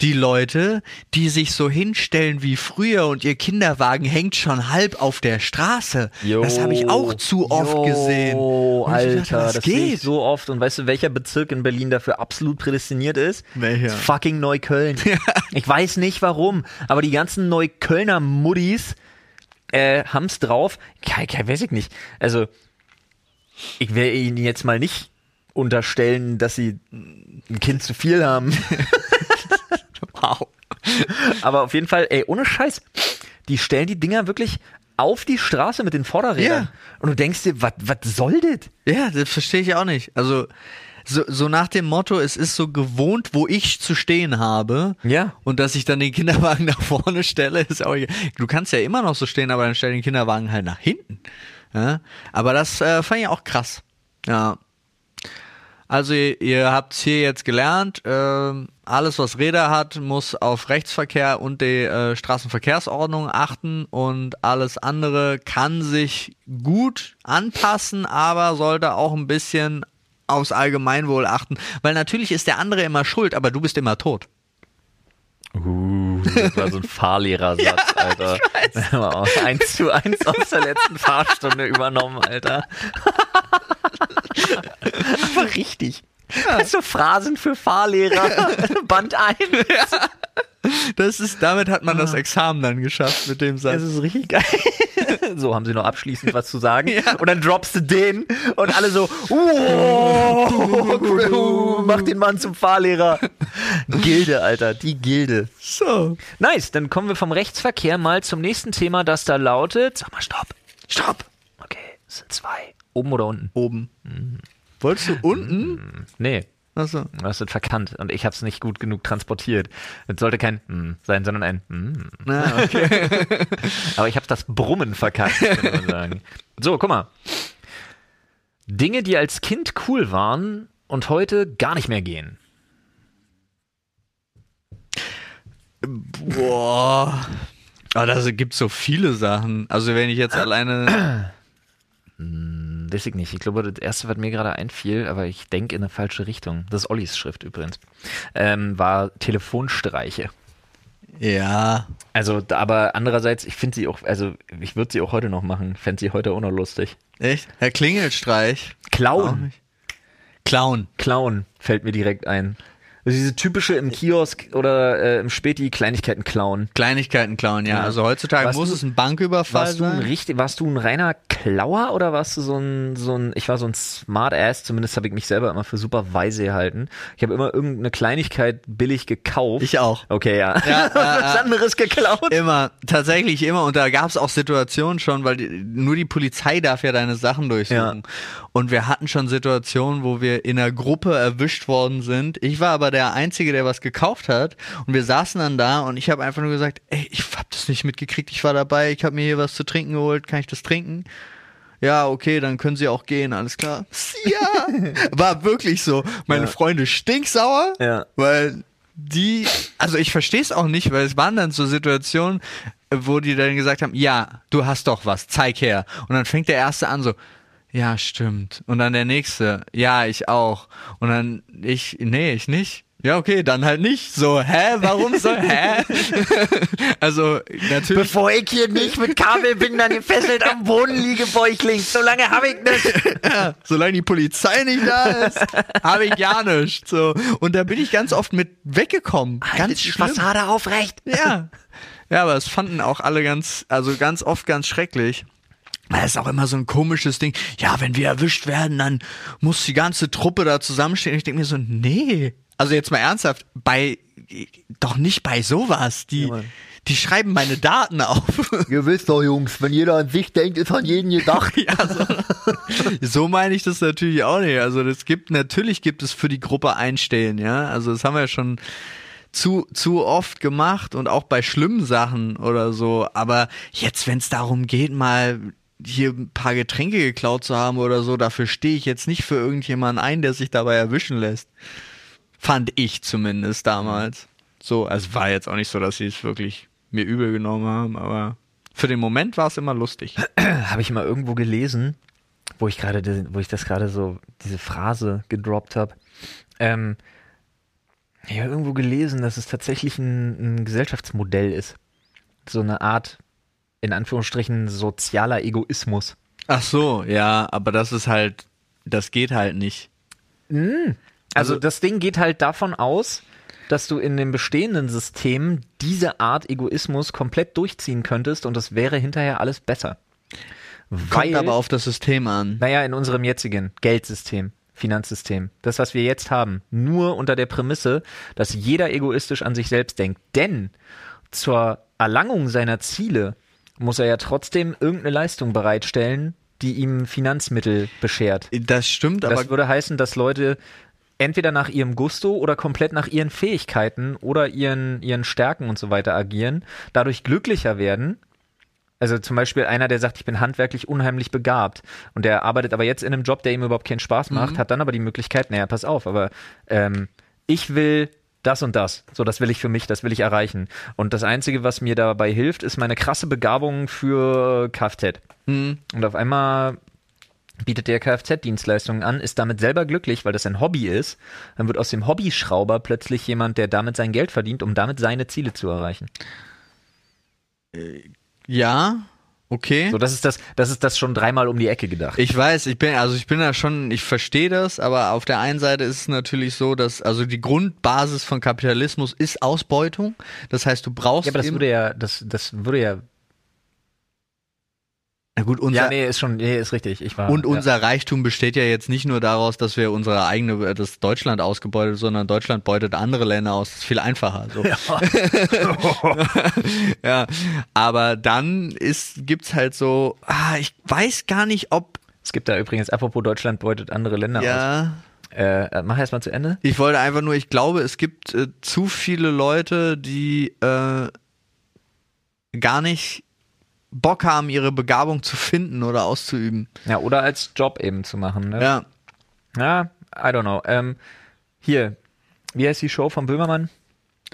die Leute, die sich so hinstellen wie früher und ihr Kinderwagen hängt schon halb auf der Straße. das habe ich auch zu oft Jo, gesehen. Und Alter, dachte, was das sehe ich geht? so oft. Und weißt du, welcher Bezirk in Berlin dafür absolut prädestiniert ist? Welcher? Fucking Neukölln. (laughs) Ich weiß nicht warum, aber die ganzen Neuköllner Muddis äh, haben's drauf. Kein, kein, weiß ich nicht. Also, ich will ihnen jetzt mal nicht unterstellen, dass sie ein Kind zu viel haben. (laughs) Wow. Aber auf jeden Fall, ey, ohne Scheiß, die stellen die Dinger wirklich auf die Straße mit den Vorderrädern. Ja. Und du denkst dir, was soll das? Ja, das verstehe ich auch nicht. Also so, so nach dem Motto, es ist so gewohnt, wo ich zu stehen habe. Ja. Und dass ich dann den Kinderwagen (laughs) nach vorne stelle, ist auch. Du kannst ja immer noch so stehen, aber dann stell den Kinderwagen halt nach hinten. Ja? Aber das äh, fand ich auch krass. Ja. Also ihr, ihr habt hier jetzt gelernt, ähm, alles was Räder hat, muss auf Rechtsverkehr und die äh, Straßenverkehrsordnung achten und alles andere kann sich gut anpassen, aber sollte auch ein bisschen aufs Allgemeinwohl achten, weil natürlich ist der andere immer schuld, aber du bist immer tot. Uh, das war so ein (laughs) Fahrlehrersatz, Alter. eins zu eins aus der letzten Fahrstunde übernommen, Alter. Aber (laughs) richtig. Ja. So Phrasen für Fahrlehrer. (laughs) Band 1. Ja. Das ist, damit hat man das ah. Examen dann geschafft mit dem Satz. Das ist richtig geil. (laughs) So, haben sie noch abschließend was zu sagen? Ja. Und dann droppst du den und alle so, uh, (laughs) mach den Mann zum Fahrlehrer. Gilde, Alter, die Gilde. So. Nice, dann kommen wir vom Rechtsverkehr mal zum nächsten Thema, das da lautet, sag mal, stopp, stopp. Okay, es sind zwei. Oben oder unten? Oben. Mhm. Wolltest du unten? Nee. Achso. Das wird verkannt und ich habe es nicht gut genug transportiert. Es sollte kein mm sein, sondern ein mm. Ah, okay. (laughs) Aber ich habe das Brummen verkannt, kann man (laughs) sagen. So, guck mal. Dinge, die als Kind cool waren und heute gar nicht mehr gehen. Boah. Aber da gibt so viele Sachen. Also wenn ich jetzt (clears throat) alleine hm, weiß ich nicht. Ich glaube, das erste, was mir gerade einfiel, aber ich denke in eine falsche Richtung. Das ist Ollis Schrift übrigens. Ähm, war Telefonstreiche. Ja. Also, aber andererseits, ich finde sie auch, also ich würde sie auch heute noch machen. Fände sie heute auch noch lustig. Echt? Herr Klingelstreich. Clown. Clown. Clown fällt mir direkt ein. Also diese typische im Kiosk oder äh, im Späti Kleinigkeiten klauen. Kleinigkeiten klauen, ja. ja. Also heutzutage warst muss du, es ein Banküberfall warst sein. Du ein richtig, warst du ein reiner Klauer oder warst du so ein, so ein, ich war so ein Smart Ass, zumindest habe ich mich selber immer für super weise gehalten. Ich habe immer irgendeine Kleinigkeit billig gekauft. Ich auch. Okay, ja. ja (laughs) Was äh, anderes geklaut. Immer, tatsächlich immer. Und da gab es auch Situationen schon, weil die, nur die Polizei darf ja deine Sachen durchsuchen. Ja. Und wir hatten schon Situationen, wo wir in einer Gruppe erwischt worden sind. Ich war aber der der Einzige, der was gekauft hat. Und wir saßen dann da und ich habe einfach nur gesagt, ey, ich hab das nicht mitgekriegt, ich war dabei, ich habe mir hier was zu trinken geholt, kann ich das trinken? Ja, okay, dann können sie auch gehen, alles klar. (laughs) Ja, war wirklich so. Meine ja. Freunde stinksauer, ja. weil die, also ich verstehe es auch nicht, weil es waren dann so Situationen, wo die dann gesagt haben, ja, du hast doch was, zeig her. Und dann fängt der Erste an so, ja, stimmt. Und dann der Nächste, ja, ich auch. Und dann ich, nee, ich nicht. Ja, okay, dann halt nicht. So, hä, warum so, hä? (laughs) also, natürlich. Bevor ich hier nicht mit Kabelbindern gefesselt am Boden liege, Bäuchling, solange habe ich nicht. ja, (laughs) solange die Polizei nicht da ist, habe ich gar nichts. So. Und da bin ich ganz oft mit weggekommen. Halt ganz die Fassade aufrecht. Ja. Ja, aber es fanden auch alle ganz, also ganz oft ganz schrecklich. Das ist auch immer so ein komisches Ding. Ja, wenn wir erwischt werden, dann muss die ganze Truppe da zusammenstehen. Ich denke mir so, nee, also jetzt mal ernsthaft, bei doch nicht bei sowas. Die, ja, die schreiben meine Daten auf. (laughs) Ihr wisst doch, Jungs, wenn jeder an sich denkt, ist an jeden gedacht. (laughs) ja, so, (laughs) so meine ich das natürlich auch nicht. Also das gibt, natürlich gibt es für die Gruppe Einstellen, ja. Also das haben wir ja schon zu, zu oft gemacht und auch bei schlimmen Sachen oder so. Aber jetzt, wenn es darum geht, mal hier ein paar Getränke geklaut zu haben oder so, dafür stehe ich jetzt nicht für irgendjemanden ein, der sich dabei erwischen lässt. Fand ich zumindest damals. So, also war jetzt auch nicht so, dass sie es wirklich mir übel genommen haben, aber für den Moment war es immer lustig. (clears throat) habe ich mal irgendwo gelesen, wo ich gerade, wo ich das gerade so, diese Phrase gedroppt habe. Ähm, ich habe irgendwo gelesen, dass es tatsächlich ein, ein Gesellschaftsmodell ist. So eine Art, in Anführungsstrichen, sozialer Egoismus. Ach so, ja, aber das ist halt, das geht halt nicht. Mm. Also, also das Ding geht halt davon aus, dass du in dem bestehenden System diese Art Egoismus komplett durchziehen könntest und das wäre hinterher alles besser. Kommt Weil, aber auf das System an. Naja, in unserem jetzigen Geldsystem, Finanzsystem. Das, was wir jetzt haben, nur unter der Prämisse, dass jeder egoistisch an sich selbst denkt. Denn zur Erlangung seiner Ziele muss er ja trotzdem irgendeine Leistung bereitstellen, die ihm Finanzmittel beschert. Das stimmt, aber. Das würde heißen, dass Leute entweder nach ihrem Gusto oder komplett nach ihren Fähigkeiten oder ihren, ihren Stärken und so weiter agieren, dadurch glücklicher werden Also zum Beispiel einer, der sagt, ich bin handwerklich unheimlich begabt und der arbeitet aber jetzt in einem Job, der ihm überhaupt keinen Spaß macht, Mhm. hat dann aber die Möglichkeit, naja, pass auf, aber ähm, ich will das und das. So, das will ich für mich, das will ich erreichen. Und das Einzige, was mir dabei hilft, ist meine krasse Begabung für Kfz. Hm. Und auf einmal bietet der Kfz-Dienstleistungen an, ist damit selber glücklich, weil das ein Hobby ist. Dann wird aus dem Hobbyschrauber plötzlich jemand, der damit sein Geld verdient, um damit seine Ziele zu erreichen. Ja, okay. So, das ist das, das ist das schon dreimal um die Ecke gedacht. Ich weiß, ich bin, also ich bin da schon, ich verstehe das, aber auf der einen Seite ist es natürlich so, dass, also die Grundbasis von Kapitalismus ist Ausbeutung. Das heißt, du brauchst ja, aber das würde ja, das, das würde ja. Na gut, unser, Ja, nee, ist schon, nee, ist richtig. Ich war. und ja. unser Reichtum besteht ja jetzt nicht nur daraus, dass wir unsere eigene, das Deutschland ausgebeutet, sondern Deutschland beutet andere Länder aus. Das ist viel einfacher. So. (laughs) ja, aber dann ist, gibt's halt so, ah, ich weiß gar nicht, ob, Es gibt da übrigens, apropos Deutschland beutet andere Länder aus. ja, Äh, äh, mach erst mal zu Ende. Ich wollte einfach nur, ich glaube, es gibt äh, zu viele Leute, die äh, gar nicht Bock haben, ihre Begabung zu finden oder auszuüben. Ja, oder als Job eben zu machen. Ne? Ja. Ja, I don't know. Ähm, hier, wie heißt die Show von Böhmermann?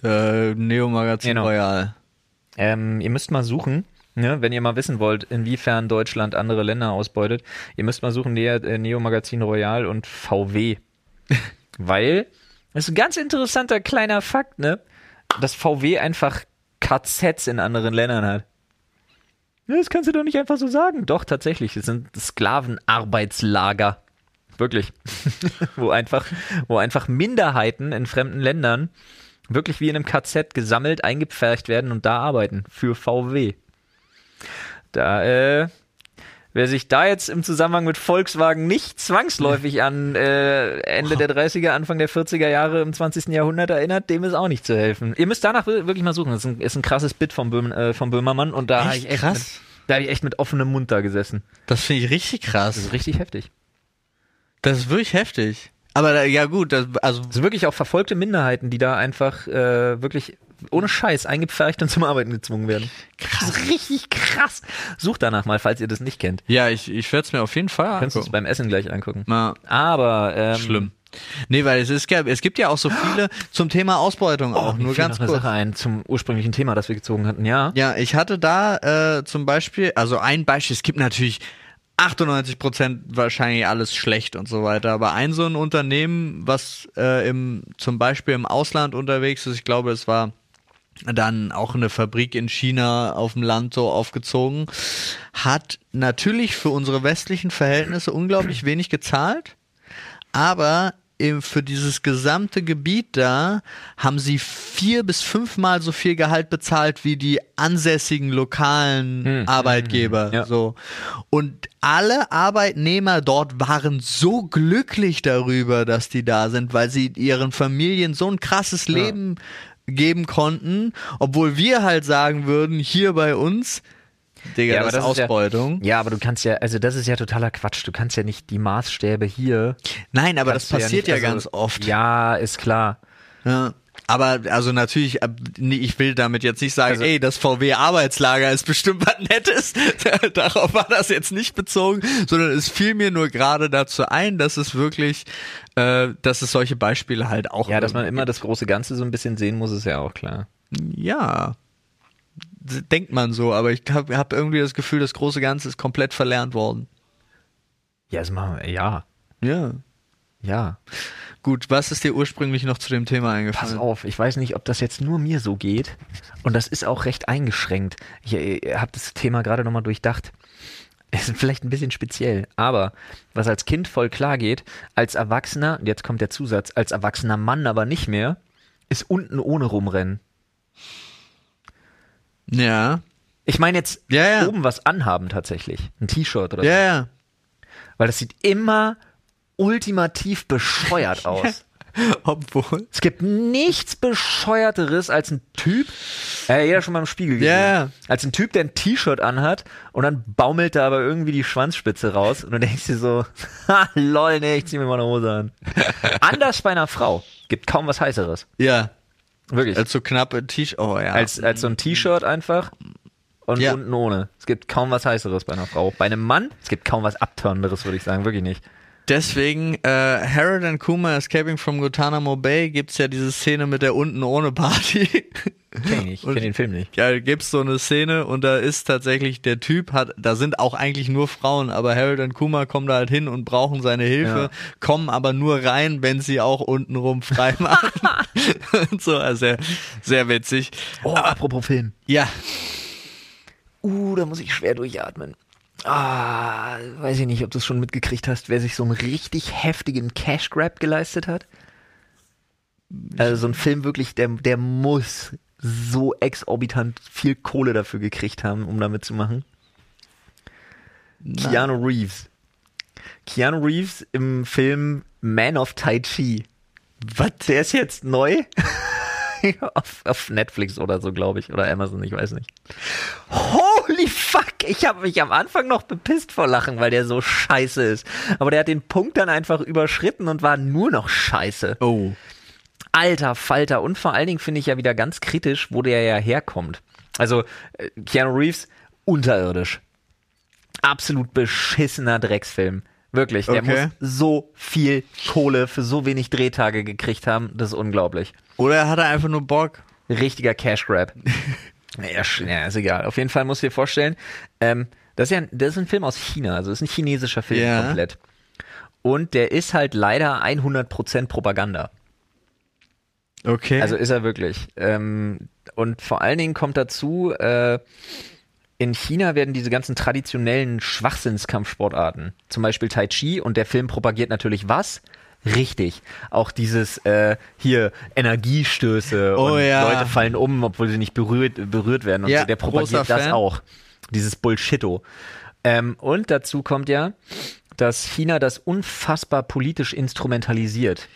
Äh, Neo Magazin Genau. Royal. Ähm, ihr müsst mal suchen, ne, wenn ihr mal wissen wollt, inwiefern Deutschland andere Länder ausbeutet. Ihr müsst mal suchen, Neo, äh, Neo Magazin Royal und VW. (laughs) Weil, das ist ein ganz interessanter kleiner Fakt, ne? Dass VW einfach KZs in anderen Ländern hat. Das kannst du doch nicht einfach so sagen. Doch, tatsächlich. Es sind Sklavenarbeitslager. Wirklich. (laughs) wo einfach, wo einfach Minderheiten in fremden Ländern wirklich wie in einem KZ gesammelt, eingepfercht werden und da arbeiten. Für VW. Da, äh, wer sich da jetzt im Zusammenhang mit Volkswagen nicht zwangsläufig an äh, Ende der 30er, Anfang der 40er Jahre im 20. Jahrhundert erinnert, dem ist auch nicht zu helfen. Ihr müsst danach wir- wirklich mal suchen. Das ist ein, ist ein krasses Bit vom, Böhm, äh, vom Böhmermann und da habe ich echt krass. Mit, da habe ich echt mit offenem Mund da gesessen. Das finde ich richtig Das krass. ist richtig heftig. Das ist wirklich heftig. Aber da, ja gut, das, also Das sind wirklich auch verfolgte Minderheiten, die da einfach äh, wirklich ohne Scheiß eingepfercht und zum Arbeiten gezwungen werden. Das ist richtig krass. Sucht danach mal, falls ihr das nicht kennt. ja, ich, ich werde es mir auf jeden Fall Kannst du es angucken. beim Essen gleich angucken. Na, Aber ähm, schlimm. Nee, weil es ist es gibt ja auch so viele zum Thema Ausbeutung auch. Oh, mir Nur ganz noch eine kurz. Sache ein zum ursprünglichen Thema, das wir gezogen hatten. Ja. Ja, ich hatte da äh, zum Beispiel, also ein Beispiel, es gibt natürlich 98 Prozent wahrscheinlich alles schlecht und so weiter, aber ein so ein Unternehmen, was äh, im, zum Beispiel im Ausland unterwegs ist, ich glaube, es war dann auch eine Fabrik in China auf dem Land so aufgezogen, hat natürlich für unsere westlichen Verhältnisse unglaublich wenig gezahlt, aber im, für dieses gesamte Gebiet da haben sie vier bis fünfmal so viel Gehalt bezahlt wie die ansässigen lokalen Hm, Arbeitgeber. hm, ja. So. Und alle Arbeitnehmer dort waren so glücklich darüber, dass die da sind, weil sie ihren Familien so ein krasses Leben geben konnten, obwohl wir halt sagen würden, hier bei uns, Digga, Ja, aber das, das ist ist ja- Ausbeutung. Ja, aber du kannst ja, also das ist ja totaler Quatsch. Du kannst ja nicht die Maßstäbe hier. Nein, aber das passiert nicht- ja, also, ganz oft. Ja, ist klar. Ja. Aber also natürlich, nee, ich will damit jetzt nicht sagen, Also- ey, das VW-Arbeitslager ist bestimmt was Nettes. (laughs) Darauf war das jetzt nicht bezogen, sondern es fiel mir nur gerade dazu ein, dass es wirklich, äh, dass es solche Beispiele halt auch. Ja, dass man immer das große Ganze so ein bisschen sehen muss, ist ja auch klar. Ja. Denkt man so, aber ich habe hab irgendwie das Gefühl, das große Ganze ist komplett verlernt worden. Ja, das machen wir, ja. Ja. Ja. Gut, was ist dir ursprünglich noch zu dem Thema Pass eingefallen? auf, ich weiß nicht, ob das jetzt nur mir so geht. Und das ist auch recht eingeschränkt. Ich äh, habe das Thema gerade nochmal durchdacht. (laughs) Ist vielleicht ein bisschen speziell, aber was als Kind voll klar geht, als Erwachsener, und jetzt kommt der Zusatz, als erwachsener Mann aber nicht mehr, ist unten ohne rumrennen. Ja. Ich meine jetzt Ja, ja. oben was anhaben tatsächlich. Ein T-Shirt oder so. Ja, ja. Weil das sieht immer ultimativ bescheuert (laughs) aus. Obwohl. Es gibt nichts bescheuerteres als ein Typ, äh, jeder schon mal im Spiegel gesehen, Ja, ja. als ein Typ, der ein T-Shirt anhat und dann baumelt da aber irgendwie die Schwanzspitze raus und du denkst dir so, (laughs) ha, lol, nee, ich zieh mir mal eine Hose an. (laughs) Anders bei einer Frau. Gibt kaum was heißeres. Ja. Wirklich. Als so knappe T-Shirt. Oh ja. Als, als so ein T-Shirt einfach und Ja. unten ohne. Es gibt kaum was Heißeres bei einer Frau. Bei einem Mann, es gibt kaum was Abtörnenderes, würde ich sagen. Wirklich nicht. Deswegen, äh, Harold and Kuma Escaping from Guantanamo Bay gibt's ja diese Szene mit der unten ohne Party. Kenn ich. Ich Und- kenn den Film nicht. Ja, gibt's so eine Szene und da ist tatsächlich der Typ hat, da sind auch eigentlich nur Frauen, aber Harold und Kuma kommen da halt hin und brauchen seine Hilfe, kommen aber nur rein, wenn sie auch untenrum frei (laughs) machen. und so, also sehr, sehr witzig. Oh, apropos Film. Ja, Uh, da muss ich schwer durchatmen. Ah, weiß ich nicht, ob du es schon mitgekriegt hast, wer sich so einen richtig heftigen Cash Grab geleistet hat. Also so ein Film wirklich, der, der muss so exorbitant viel Kohle dafür gekriegt haben, um damit zu machen. Keanu Reeves. Keanu Reeves im Film Man of Tai Chi. Was? Der ist jetzt neu? (laughs) auf, auf Netflix oder so, glaube ich. Oder Amazon, ich weiß nicht. Holy fuck! Ich habe mich am Anfang noch bepisst vor Lachen, weil der so scheiße ist. Aber der hat den Punkt dann einfach überschritten und war nur noch scheiße. oh. Alter Falter. Und vor allen Dingen finde ich ja wieder ganz kritisch, wo der ja herkommt. Also, äh, Keanu Reeves, unterirdisch. Absolut beschissener Drecksfilm. Wirklich, der Okay. muss so viel Kohle für so wenig Drehtage gekriegt haben. Das ist unglaublich. Oder er hatte einfach nur Bock. Richtiger Cash Grab. (laughs) ja, ist egal. Auf jeden Fall musst du dir vorstellen, ähm, das, ist ja ein, das ist ein Film aus China, also das ist ein chinesischer Film Ja. komplett. Und der ist halt leider 100% Propaganda. Okay. Also ist er wirklich. Ähm, und vor allen Dingen kommt dazu, äh, in China werden diese ganzen traditionellen Schwachsinnskampfsportarten, zum Beispiel Tai Chi, und der Film propagiert natürlich was? Richtig. Auch dieses äh, hier Energiestöße Oh und ja. Leute fallen um, obwohl sie nicht berührt, berührt werden. Und Ja, so, der propagiert das Fan. auch. Dieses Bullshitto. Ähm, und dazu kommt ja, dass China das unfassbar politisch instrumentalisiert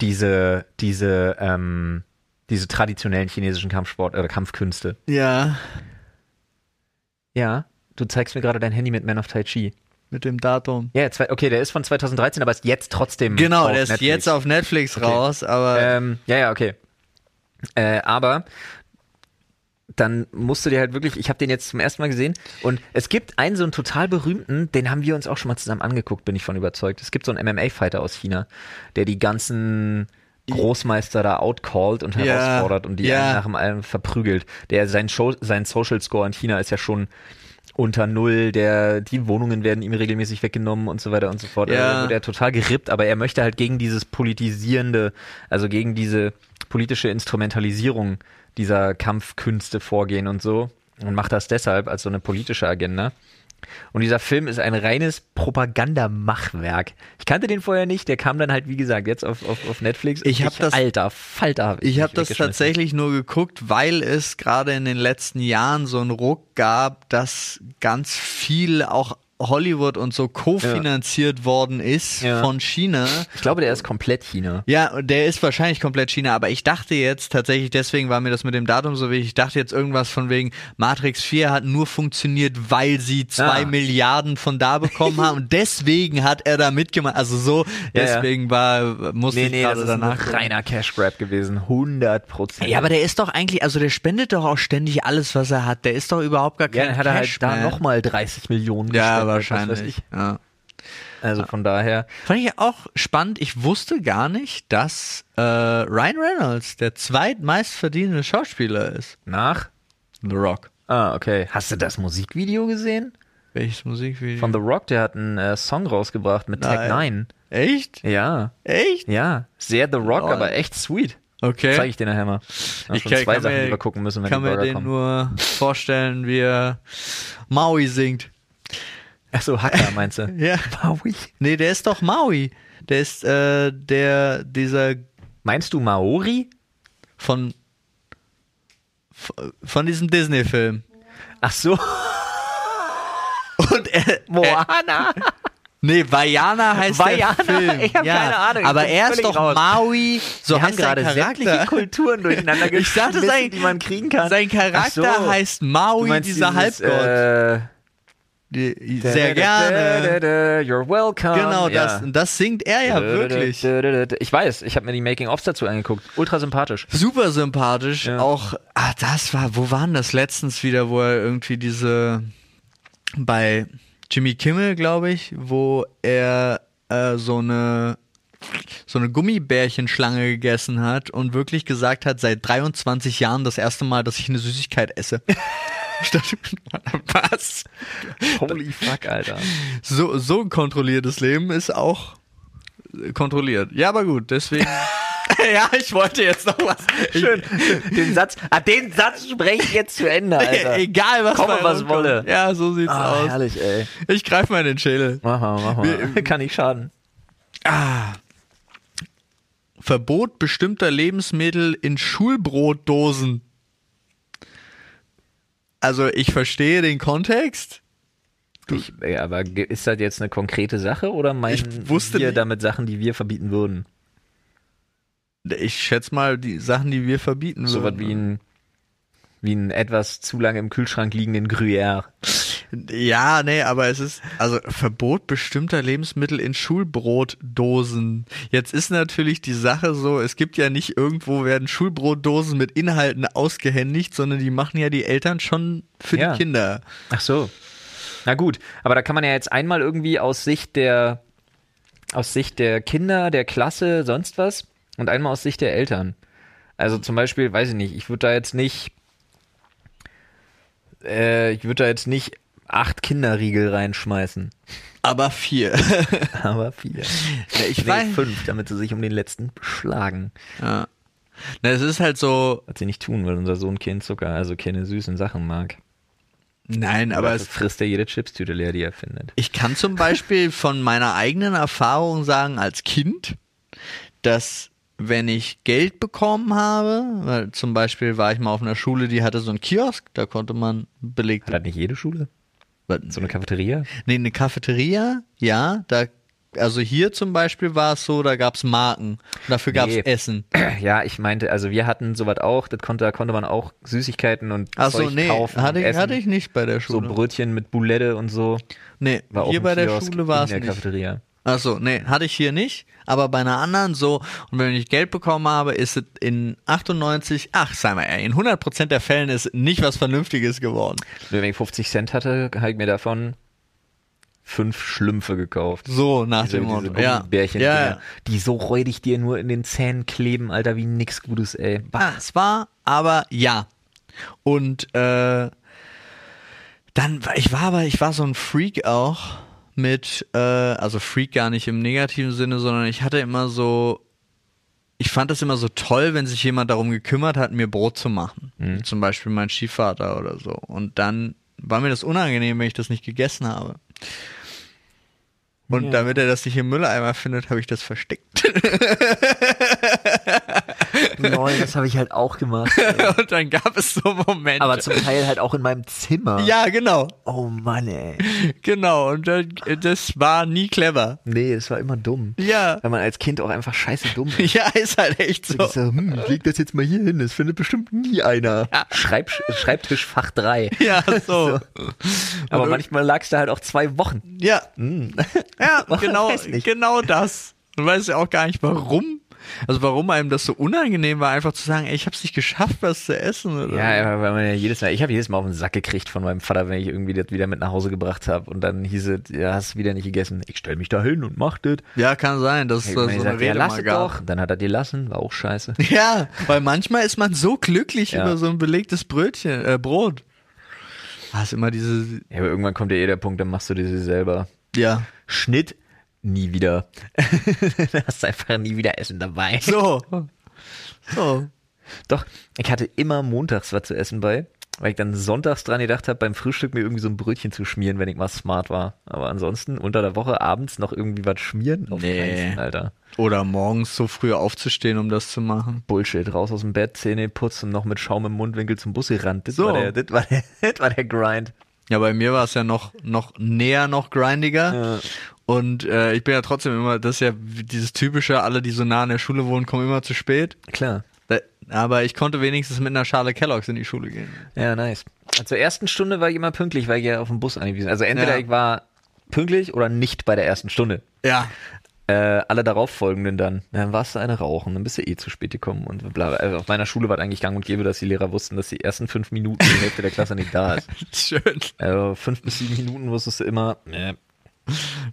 diese, diese, ähm, diese traditionellen chinesischen Kampfsport oder Kampfkünste. ja, Ja, du zeigst mir gerade dein Handy mit Man of Tai Chi. Mit dem Datum. Ja, zwei, okay, der ist von 2013, aber ist jetzt trotzdem. Genau, der ist Netflix. jetzt auf Netflix Okay. raus, aber Ähm, ja, ja, okay. Äh, aber dann musst du dir halt wirklich, ich habe den jetzt zum ersten Mal gesehen und es gibt einen so einen total berühmten, den haben wir uns auch schon mal zusammen angeguckt, bin ich von überzeugt. Es gibt so einen MMA-Fighter aus China, der die ganzen Großmeister da outcallt und Ja, herausfordert und die ja. nach dem anderen verprügelt. Der sein Show, sein Social Score in China ist ja schon unter null, der, die Wohnungen werden ihm regelmäßig weggenommen und so weiter und so fort. Ja. Also wird er total gerippt, aber er möchte halt gegen dieses politisierende, also gegen diese politische Instrumentalisierung dieser Kampfkünste vorgehen und so und macht das deshalb als so eine politische Agenda. Und dieser Film ist ein reines Propagandamachwerk. Ich kannte den vorher nicht, der kam dann halt, wie gesagt, jetzt auf, auf, auf Netflix. Ich hab das- Alter, Falter. hab Ich mich habe das tatsächlich nur geguckt, weil es gerade in den letzten Jahren so einen Ruck gab, dass ganz viel auch Hollywood und so kofinanziert worden ist Ja. von China. Ich glaube, der ist komplett China. Ja, der ist wahrscheinlich komplett China, aber ich dachte jetzt tatsächlich, deswegen war mir das mit dem Datum so wichtig, ich dachte jetzt irgendwas von wegen, Matrix 4 hat nur funktioniert, weil sie zwei Ah. Milliarden von da bekommen (laughs) haben und deswegen hat er da mitgemacht. Also so, Ja, ja. deswegen war, musste Nee, ich nee, das gerade ist danach. ein gucken. reiner Cash Grab gewesen. 100 Prozent. Ja, aber der ist doch eigentlich, also der spendet doch auch ständig alles, was er hat. Der ist doch überhaupt gar ja, kein dann hat er halt da Cashman. nochmal 30 Millionen Ja, wahrscheinlich. ich. Ja. Also von daher. Fand ich auch spannend. Ich wusste gar nicht, dass äh, Ryan Reynolds der zweitmeistverdienende Schauspieler ist. Nach? The Rock. Ah, okay. Hast du das Musikvideo gesehen? Welches Musikvideo? Von The Rock, der hat einen äh, Song rausgebracht mit Tag Nein. 9. Echt? Ja, Echt? ja. Sehr The Rock, Lol. aber echt sweet. Okay. Zeige ich dir nachher mal. Ja, Ich schon kann- zwei kann Sachen, mir- die wir gucken müssen, wenn kann die mir Burger den kommen. nur vorstellen, wie er Maui singt. Achso, Hacker meinst du? Ja. Maui. Nee, der ist doch Maui. Der ist äh, der, dieser Meinst du Maori? von von diesem Disney-Film. Ach so, Und er, (laughs) Moana. (laughs) Nee, Vajana heißt Vaiana? der Film. (laughs) Ich hab keine Ahnung, Aber er ist doch raus. Maui, so Wir haben gerade sämtliche. Kulturen durcheinander Ich dachte, geschmissen, sein- die man kriegen kann. Sein Charakter so. heißt Maui, dieser dieses, Halbgott. Äh, sehr gerne. You're welcome. Genau, Ja. das, das singt er ja wirklich. Ich weiß, ich habe mir die Making-ofs dazu angeguckt. Ultra sympathisch. Super sympathisch. Ja. Auch, ah, das war, wo waren das letztens wieder, wo er irgendwie diese, bei Jimmy Kimmel, glaube ich, wo er äh, so eine so eine Gummibärchenschlange gegessen hat und wirklich gesagt hat, seit 23 Jahren das erste Mal, dass ich eine Süßigkeit esse. (laughs) Ich (laughs) was? Holy fuck, Alter. So, so ein kontrolliertes Leben ist auch kontrolliert. Ja, aber gut, deswegen. (laughs) ja, ich wollte jetzt noch was. Schön. Den Satz, ah, den Satz spreche ich jetzt zu Ende, Alter. Egal, was Komme, was wolle. Ja, so sieht's Ah, aus. herrlich, ey. Ich greife mal in den Schädel. Mach mal, mach mal. (laughs) Kann nicht schaden. Ah. Verbot bestimmter Lebensmittel in Schulbrotdosen. Also ich verstehe den Kontext. Ich, aber ist das jetzt eine konkrete Sache oder meinen wir nicht- damit Sachen, die wir verbieten würden? Ich schätze mal die Sachen, die wir verbieten So was würden. wie ein, wie ein etwas zu lange im Kühlschrank liegenden Gruyère. Ja, nee, aber es ist also Verbot bestimmter Lebensmittel in Schulbrotdosen. Jetzt ist natürlich die Sache so, es gibt ja nicht irgendwo werden Schulbrotdosen mit Inhalten ausgehändigt, sondern die machen ja die Eltern schon für Ja. die Kinder. Ach so. Na gut, aber da kann man ja jetzt einmal irgendwie aus Sicht der aus Sicht der Kinder, der Klasse, sonst was und einmal aus Sicht der Eltern. Also zum Beispiel, weiß ich nicht, ich würde da jetzt nicht äh, ich würde da jetzt nicht acht Kinderriegel reinschmeißen, Aber vier. (laughs) aber vier. Ja, ich Nee, weiß. fünf, damit sie sich um den letzten schlagen. Ja. Na, es ist halt so, Was sie nicht tun, weil unser Sohn keinen Zucker, also keine süßen Sachen mag. nein, aber es, frisst er jede Chipstüte leer, die er findet. ich kann zum Beispiel von meiner eigenen Erfahrung sagen als Kind, dass wenn ich Geld bekommen habe, weil zum Beispiel war ich mal auf einer Schule, die hatte so einen Kiosk, da konnte man belegt Hat das nicht jede Schule? So eine Cafeteria? Nee, eine Cafeteria, ja, da, also hier zum Beispiel war es so, da gab's Marken, dafür gab's Nee. Essen. (clears throat) Ja, ich meinte, also wir hatten sowas auch, das konnte, da konnte man auch Süßigkeiten und Achso, Zeug nee, kaufen hatte ich, hatte ich nicht bei der so Schule. Brötchen mit Boulette und so. nee, War hier bei der Kiosk Schule war es nicht. Cafeteria. Achso, nee, hatte ich hier nicht, aber bei einer anderen so, und wenn ich Geld bekommen habe, ist es in 98, ach, sei mal in 100% der Fällen ist nicht was Vernünftiges geworden. Wenn ich 50 Cent hatte, habe ich mir davon fünf Schlümpfe gekauft. So, nach Diese, dem diese Motto. Ja, Gummibärchen, ja, ja. die so räudig dir nur in den Zähnen kleben, Alter, wie nix Gutes, ey. Bah. Ah, es war, aber ja. Und äh, dann, war- ich war aber, ich war so ein Freak auch mit, äh, also Freak gar nicht im negativen Sinne, sondern ich hatte immer so, ich fand das immer so toll, wenn sich jemand darum gekümmert hat, mir Brot zu machen. Zum Beispiel mein Stiefvater oder so. Und dann war mir das unangenehm, wenn ich das nicht gegessen habe. Und Ja. damit er das nicht im Mülleimer findet, habe ich das versteckt. (laughs) Lol, das habe ich halt auch gemacht. (laughs) Und dann gab es so Momente. Aber zum Teil halt auch in meinem Zimmer. ja, genau. Oh Mann, ey. Genau, und dann, das war nie clever. Nee, es war immer dumm. Ja. Weil man als Kind auch einfach scheiße dumm ist. (laughs) Ja, ist halt echt so. So, hm, leg das jetzt mal hier hin, das findet bestimmt nie einer. Schreib, Schreibtischfach 3. (laughs) Ja, so. Aber Und- manchmal lag es da halt auch zwei Wochen. Ja, Hm. ja, genau, genau das. Du weißt ja auch gar nicht, warum. Also warum einem das so unangenehm war, einfach zu sagen, ey, ich hab's nicht geschafft, was zu essen. Oder? Ja, weil man ja jedes Mal, ich habe jedes Mal auf den Sack gekriegt von meinem Vater, wenn ich irgendwie das wieder mit nach Hause gebracht habe und dann hieß es, ja, hast wieder nicht gegessen. Ich stell mich da hin und mach das. ja, kann sein, dass es Ich da meine, so ich eine ja, Rede lass mal es gab. doch. Dann hat er dir lassen, war auch scheiße. (laughs) Ja, weil manchmal ist man so glücklich Ja. über so ein belegtes Brötchen, äh, Brot. Ah, ist immer diese, Ja, aber irgendwann kommt ja eh der Punkt, dann machst du dir sie selber. ja, Schnitt, nie wieder. (laughs) dann hast du einfach nie wieder Essen dabei. so. (laughs) So. Doch, ich hatte immer montags was zu essen bei, weil ich dann sonntags dran gedacht habe, beim Frühstück mir irgendwie so ein Brötchen zu schmieren, wenn ich mal smart war. Aber ansonsten unter der Woche abends noch irgendwie was schmieren? Auf Nee. Fall, Alter. Oder morgens so früh aufzustehen, um das zu machen. Bullshit, raus aus dem Bett, Zähne putzt und noch mit Schaum im Mundwinkel zum Bus gerannt. Das, So. war, der, das, war, der, (laughs) das war der Grind. Ja, bei mir war es ja noch, noch näher, noch grindiger. Ja. Und äh, ich bin ja trotzdem immer, das ist ja dieses typische, alle, die so nah an der Schule wohnen, kommen immer zu spät. Klar. Aber ich konnte wenigstens mit einer Schale Kelloggs in die Schule gehen. Ja, nice. Zur ersten Stunde war ich immer pünktlich, weil ich ja auf den Bus angewiesen Also entweder Ja. ich war pünktlich oder nicht bei der ersten Stunde. Ja. Äh, alle darauffolgenden dann. Dann warst du eine rauchen, dann bist du eh zu spät gekommen und bla. Also auf meiner Schule war es eigentlich gang und gäbe, dass die Lehrer wussten, dass die ersten fünf Minuten die Hälfte der Klasse nicht da ist. (laughs) Schön. Also fünf bis sieben Minuten wusstest du immer, äh,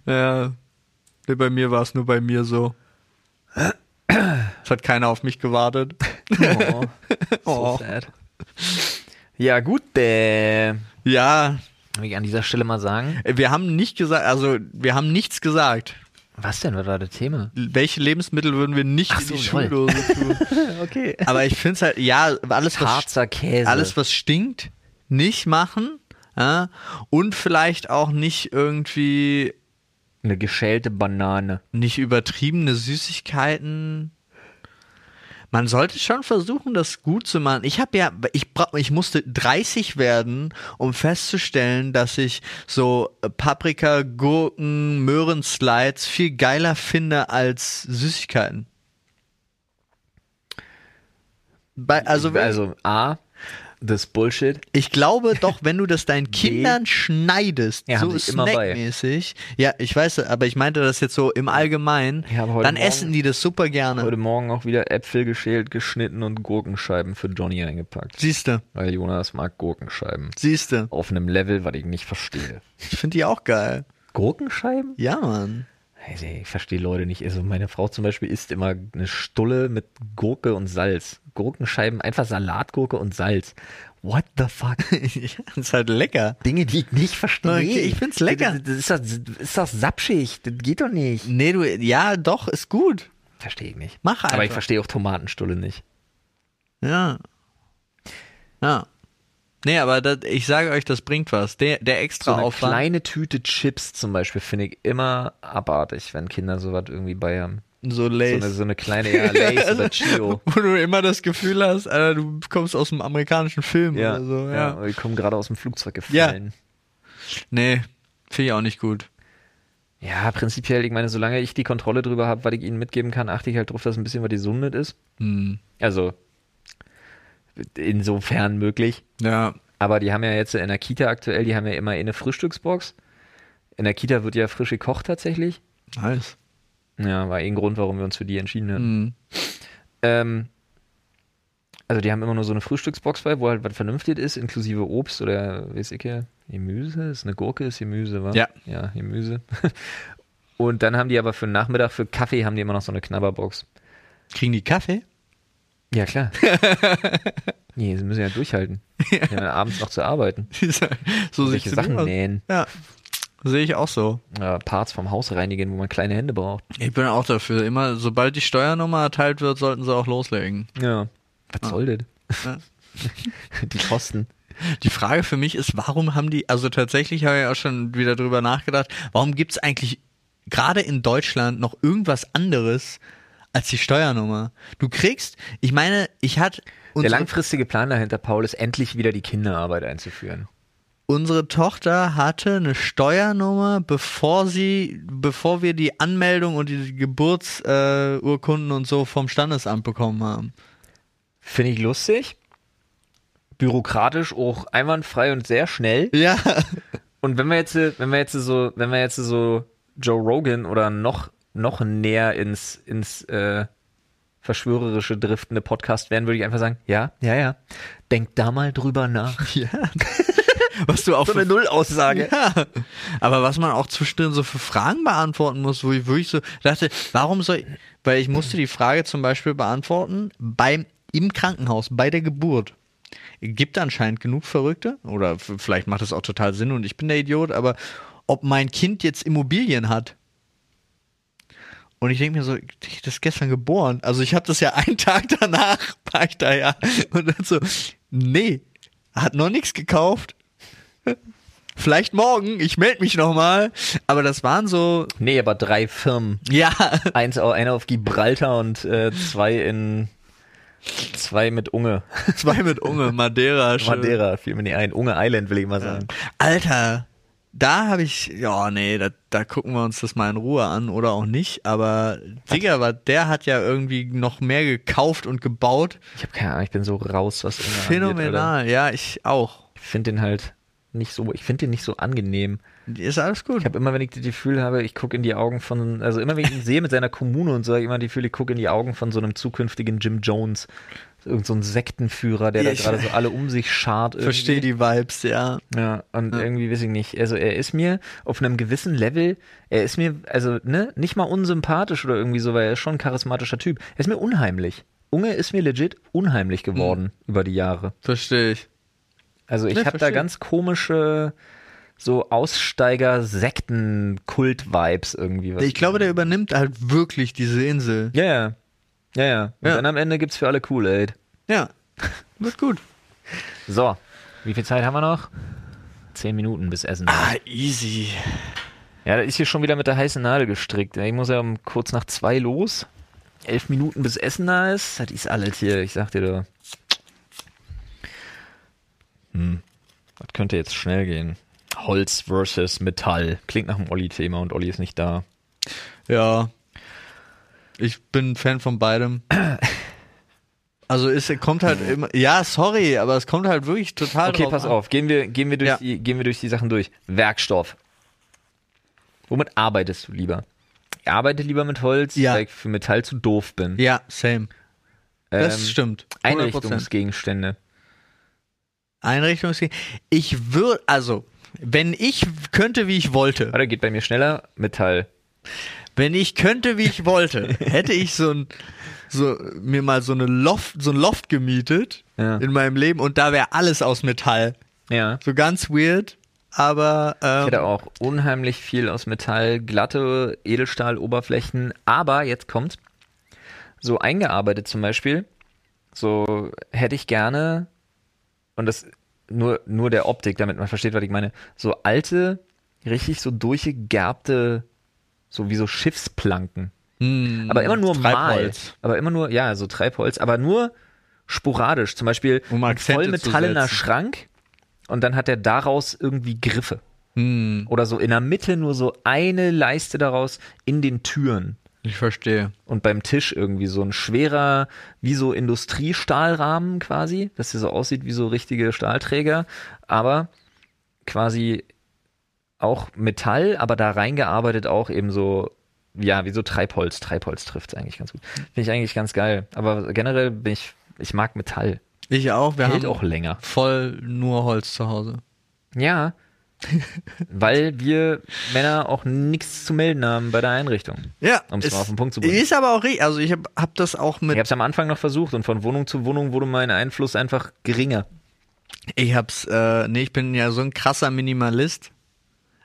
Ja. Bei mir war es nur bei mir so. Es hat keiner auf mich gewartet. oh, so (laughs) Oh. sad. Ja, gut, äh, Ja, will ich an dieser Stelle mal sagen. wir haben nicht gesagt, also wir haben nichts gesagt. Was denn? Was war das Thema? Welche Lebensmittel würden wir nicht Ach in die toll. Schuldose (laughs) tun? Okay. Aber ich finde es halt, ja, alles was, Harzer Käse. alles was stinkt, nicht machen. Ja? Und vielleicht auch nicht irgendwie Eine geschälte Banane. nicht übertriebene Süßigkeiten. Man sollte schon versuchen, das gut zu machen. Ich habe ja, ich, ich musste 30 werden, um festzustellen, dass ich so Paprika, Gurken, Möhrenslides viel geiler finde als Süßigkeiten. Bei, also, also A, das Bullshit. ich glaube doch, wenn du das deinen (laughs) Kindern schneidest, Ja, so snackmäßig, ja, ich weiß, aber ich meinte das jetzt so im Allgemeinen, heute dann Morgen- essen die das super gerne. Heute Morgen auch wieder Äpfel geschält, geschnitten und Gurkenscheiben für Johnny eingepackt. Siehste, Weil Jonas mag Gurkenscheiben. siehste. Auf einem Level, was ich nicht verstehe. Ich finde die auch geil. Gurkenscheiben? Ja, Mann. Also, ich verstehe Leute nicht. Also meine Frau zum Beispiel isst immer eine Stulle mit Gurke und Salz. Gurkenscheiben, einfach Salatgurke und Salz. What the fuck? (laughs) das ist halt lecker. Dinge, die ich nicht verstehe. Okay, ich find's lecker. Das, ist, doch, das ist doch sapschig. Das geht doch nicht. Nee, du, ja, doch, ist gut. Verstehe ich nicht. Mach einfach. Aber ich verstehe auch Tomatenstulle nicht. Ja. Ja. Nee, aber das, ich sage euch, das bringt was. Der, der extra So eine Aufwand. kleine Tüte Chips zum Beispiel finde ich immer abartig, wenn Kinder sowas irgendwie bei haben. so So Lace. eine, so eine kleine ja, (laughs) Lace oder Chio. Wo du immer das Gefühl hast, Alter, du kommst aus einem amerikanischen Film Ja, oder so. ja. Ja. Die kommen gerade aus dem Flugzeug gefallen. Nee, finde ich auch nicht gut. Ja. prinzipiell, ich meine, solange ich die Kontrolle drüber habe, was ich ihnen mitgeben kann, achte ich halt drauf, dass ein bisschen was gesundet ist. Hm. Also insofern möglich. Ja. Aber die haben ja jetzt in der Kita aktuell, die haben ja immer eine Frühstücksbox. In der Kita wird ja frisch gekocht tatsächlich. Nice. Ja, war eh ein Grund, warum wir uns für die entschieden haben. Hm. Ähm, also die haben immer nur so eine Frühstücksbox bei, wo halt was vernünftig ist, inklusive Obst oder weiß ich ja, Gemüse, ist eine Gurke, ist Gemüse, wa? Ja. Ja, Gemüse. (laughs) Und dann haben die aber für den Nachmittag, für Kaffee haben die immer noch so eine Knabberbox. Kriegen die Kaffee? Ja, klar. (laughs) nee, sie müssen ja durchhalten. (laughs) Haben ja abends noch zu arbeiten. (laughs) so sieht's Sachen nähen, Ja. Sehe ich auch so. äh, Parts vom Haus reinigen, wo man kleine Hände braucht. Ich bin auch dafür. Immer, sobald die Steuernummer erteilt wird, sollten sie auch loslegen. Ja. Was soll das? Ja. die Kosten. Die Frage für mich ist, warum haben die, also tatsächlich habe ich auch schon wieder drüber nachgedacht, warum gibt es eigentlich gerade in Deutschland noch irgendwas anderes als die Steuernummer? Du kriegst, ich meine, ich hatte Der langfristige Plan dahinter, Paul, ist endlich wieder die Kinderarbeit einzuführen. unsere Tochter hatte eine Steuernummer, bevor sie, bevor wir die Anmeldung und die Geburtsurkunden äh, und so vom Standesamt bekommen haben. Finde ich lustig. Bürokratisch auch einwandfrei und sehr schnell. Ja, Und wenn wir jetzt, wenn wir jetzt so, wenn wir jetzt so Joe Rogan oder noch, noch näher ins, ins äh, verschwörerische driftende Podcast wären, würde ich einfach sagen, ja, ja, ja. Denk da mal drüber nach. (laughs) ja. Was du auch So eine Nullaussage. Ja, aber was man auch zwischendrin so für Fragen beantworten muss, wo ich wirklich so dachte, warum soll ich, weil ich musste die Frage zum Beispiel beantworten, beim, im Krankenhaus, bei der Geburt. Gibt anscheinend genug Verrückte, oder vielleicht macht es auch total Sinn und ich bin der Idiot, aber ob mein Kind jetzt Immobilien hat. Und ich denke mir so, das ist gestern geboren. Also ich habe das ja einen (laughs) Tag danach, war ich da ja. Und dann so, nee, hat noch nichts gekauft. Vielleicht morgen, ich melde mich nochmal. Aber das waren so, Nee, aber drei Firmen. ja, Eins, einer auf Gibraltar und äh, zwei in zwei mit Unge. zwei mit Unge, Madeira. (laughs) schön. Madeira fiel mir nicht ein. Unge Island will ich mal sagen. Alter, da habe ich, ja, nee, da, da gucken wir uns das mal in Ruhe an oder auch nicht. Aber Digga, war, der hat ja irgendwie noch mehr gekauft und gebaut. Ich habe keine Ahnung, ich bin so raus, was Unge Phänomenal, Angeht, ja, ich auch. ich finde den halt nicht so, ich finde den nicht so angenehm. Ist alles gut. Ich habe immer, wenn ich das Gefühl habe, ich gucke in die Augen von, also immer wenn ich ihn sehe mit seiner Kommune und so, ich immer das Gefühl, ich gucke in die Augen von so einem zukünftigen Jim Jones. Irgend so ein Sektenführer, der Ja, da gerade so alle um sich schart. irgendwie. Verstehe die Vibes, ja. Ja, und Ja. irgendwie weiß ich nicht. Also er ist mir auf einem gewissen Level, er ist mir, also, ne, nicht mal unsympathisch oder irgendwie so, weil er ist schon ein charismatischer Typ. Er ist mir unheimlich. Unge ist mir legit unheimlich geworden über die Jahre. Verstehe ich. Also ich Ne, habe da ganz komische so Aussteiger-Sekten-Kult-Vibes irgendwie. Was Ich glaube, der übernimmt halt wirklich diese Insel. Ja, ja. Ja, ja. Und Ja. dann am Ende gibt's für alle Kool-Aid. Ja. (laughs) Wird gut. So, wie viel Zeit haben wir noch? Zehn Minuten bis Essen. Ah, easy. Ja, da ist hier schon wieder mit der heißen Nadel gestrickt. Ich muss ja um kurz nach zwei los. Elf Minuten bis Essen da ist. Das ist alles hier, ich sag dir da. Hm. Das könnte jetzt schnell gehen. Holz versus Metall. Klingt nach einem Olli-Thema und Olli ist nicht da. Ja. Ich bin Fan von beidem. (coughs) Also es kommt halt immer. Ja, sorry, aber es kommt halt wirklich total Okay, pass an. auf. Gehen wir, gehen, wir durch Ja. die, gehen wir durch die Sachen durch. Werkstoff. Womit arbeitest du lieber? Ich arbeite lieber mit Holz, Ja. weil ich für Metall zu doof bin. Ja, same. Das Ähm, stimmt. 100%. Einrichtungsgegenstände. Einrichtungsge Ich würde, also, wenn ich könnte, wie ich wollte, Warte, geht bei mir schneller. Metall. Wenn ich könnte, wie ich wollte, hätte ich so ein, so, mir mal so eine Loft, so ein Loft gemietet Ja. in meinem Leben und da wäre alles aus Metall. Ja. So ganz weird, aber, Ich ähm, hätte auch unheimlich viel aus Metall, glatte Edelstahloberflächen, aber jetzt kommt so eingearbeitet zum Beispiel, so hätte ich gerne, und das nur, nur der Optik, damit man versteht, was ich meine, so alte, richtig so durchgegerbte, so wie so Schiffsplanken. hm, Aber immer nur mal. Treibholz. Aber immer nur, ja, so Treibholz, aber nur sporadisch. Zum Beispiel Um ein vollmetallener. Schrank und dann hat er daraus irgendwie Griffe. Hm, Oder so in der Mitte nur so eine Leiste daraus in den Türen. ich verstehe. Und beim Tisch irgendwie so ein schwerer, wie so Industriestahlrahmen quasi, dass der so aussieht wie so richtige Stahlträger, aber quasi auch Metall, aber da reingearbeitet auch eben so, ja, wie so Treibholz. Treibholz trifft es eigentlich ganz gut. Finde ich eigentlich ganz geil. Aber generell bin ich, ich mag Metall. Ich auch, wir Hält haben auch länger. voll nur Holz zu Hause. Ja. (laughs) Weil wir Männer auch nichts zu melden haben bei der Einrichtung. Ja, Um es mal auf den Punkt zu bringen. Ist aber auch richtig. Also ich habe hab das auch mit Ich habe es am Anfang noch versucht und von Wohnung zu Wohnung wurde mein Einfluss einfach geringer. Ich hab's, äh, nee, ich bin ja so ein krasser Minimalist.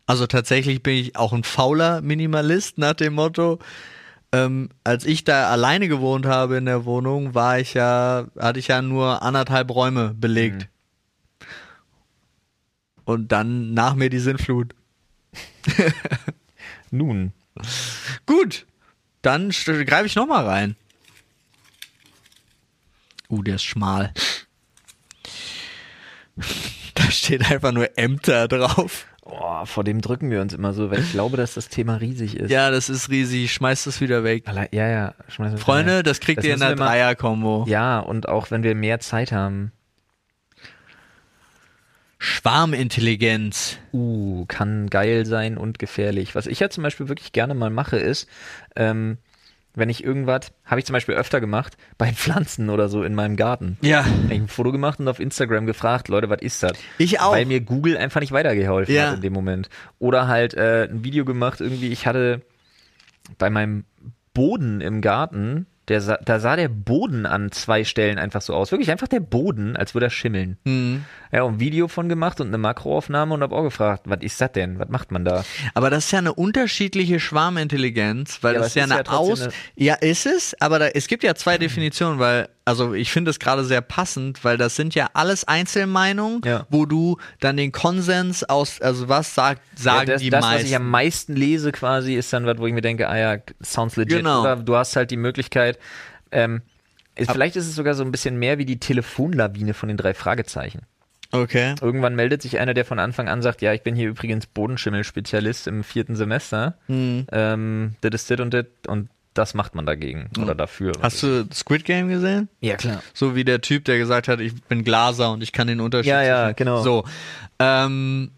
Also tatsächlich bin ich auch ein fauler Minimalist nach dem Motto. Ähm, als ich da alleine gewohnt habe in der Wohnung, war ich ja, hatte ich ja nur anderthalb Räume belegt. Und dann nach mir die Sintflut. (laughs) Nun. Gut, dann greife ich nochmal rein. Uh, der ist schmal. (laughs) Da steht einfach nur Ämter drauf. Oh, vor dem drücken wir uns immer so, weil ich glaube, dass das Thema riesig ist. Ja, das ist riesig. Schmeißt es wieder weg. Alle- Ja, ja. schmeißen wir Freunde, rein. das kriegt Das ihr in der Dreier-Kombo. Ja, und auch wenn wir mehr Zeit haben. Schwarmintelligenz. Uh, kann geil sein und gefährlich. Was ich ja zum Beispiel wirklich gerne mal mache, ist, ähm, wenn ich irgendwas, habe ich zum Beispiel öfter gemacht, bei Pflanzen oder so in meinem Garten. Ja, Hab ich ein Foto gemacht und auf Instagram gefragt, Leute, was ist das? ich auch. Weil mir Google einfach nicht weitergeholfen Ja. hat in dem Moment. Oder halt äh, ein Video gemacht, irgendwie, ich hatte bei meinem Boden im Garten, der sah, da sah der Boden an zwei Stellen einfach so aus. Wirklich einfach der Boden, als würde er schimmeln. Hm. Ja, und ein Video von gemacht und eine Makroaufnahme und hab auch gefragt, was ist das denn? Was macht man da? Aber das ist ja eine unterschiedliche Schwarmintelligenz, weil Ja, das ist ja ist eine ja Aus. eine- Ja, ist es, aber da, es gibt ja zwei Definitionen, weil, also ich finde es gerade sehr passend, weil das sind ja alles Einzelmeinungen, Ja. wo du dann den Konsens aus, also was sagt, sagen ja, das, die das meisten. was ich am meisten lese quasi, ist dann was, wo ich mir denke, ah ja, sounds legit. Genau. Oder du hast halt die Möglichkeit, ähm, ist, vielleicht ist es sogar so ein bisschen mehr wie die Telefonlawine von den drei Fragezeichen. Okay. Irgendwann meldet sich einer, der von Anfang an sagt, ja, ich bin hier übrigens Bodenschimmel-Spezialist im vierten Semester. Hm. Ähm, das ist das und das und das macht man dagegen oder dafür. Hast du Squid Game gesehen? Ja, klar. So wie der Typ, der gesagt hat, ich bin Glaser und ich kann den Unterschied. Ja, ja, genau. So. Ähm,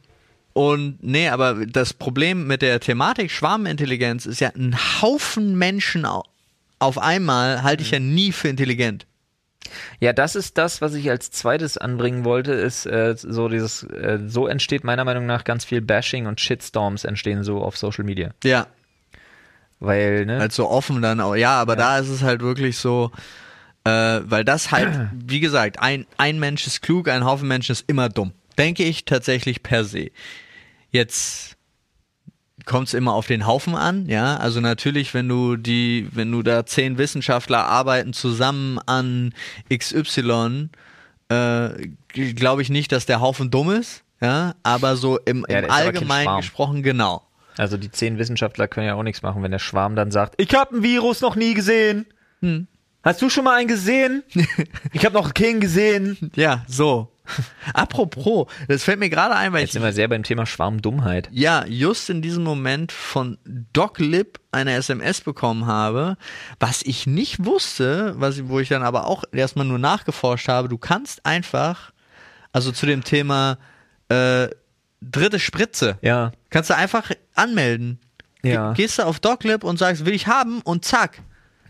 und nee, aber das Problem mit der Thematik Schwarmintelligenz ist ja, ein Haufen Menschen au- auf einmal halte ich ja nie für intelligent. Ja, das ist das, was ich als zweites anbringen wollte, ist äh, so dieses, äh, so entsteht meiner Meinung nach ganz viel Bashing und Shitstorms entstehen so auf Social Media. Ja. Weil, ne? Halt so offen dann auch. Ja, aber da ist es halt wirklich so, äh, weil das halt, (clears throat) wie gesagt, ein, ein Mensch ist klug, ein Haufen Menschen ist immer dumm. Denke ich tatsächlich per se. Jetzt kommt es immer auf den Haufen an, ja. Also natürlich, wenn du die, wenn du da zehn Wissenschaftler arbeiten zusammen an XY, äh, glaube ich nicht, dass der Haufen dumm ist, ja. Aber so im, Ja, im Allgemeinen gesprochen, genau. Also die zehn Wissenschaftler können ja auch nichts machen, wenn der Schwarm dann sagt, ich habe ein Virus noch nie gesehen. Hm. Hast du schon mal einen gesehen? ich habe noch keinen gesehen. (laughs) Ja, so. Apropos, das fällt mir gerade ein, weil Jetzt ich sind wir sehr beim Thema Schwarmdummheit. ja just in diesem Moment von DocLib eine SMS bekommen habe, was ich nicht wusste, was wo ich dann aber auch erstmal nur nachgeforscht habe. Du kannst einfach, also zu dem Thema äh, dritte Spritze, Ja. kannst du einfach anmelden. Ja. Ge- Gehst du auf DocLib und sagst, will ich haben und zack.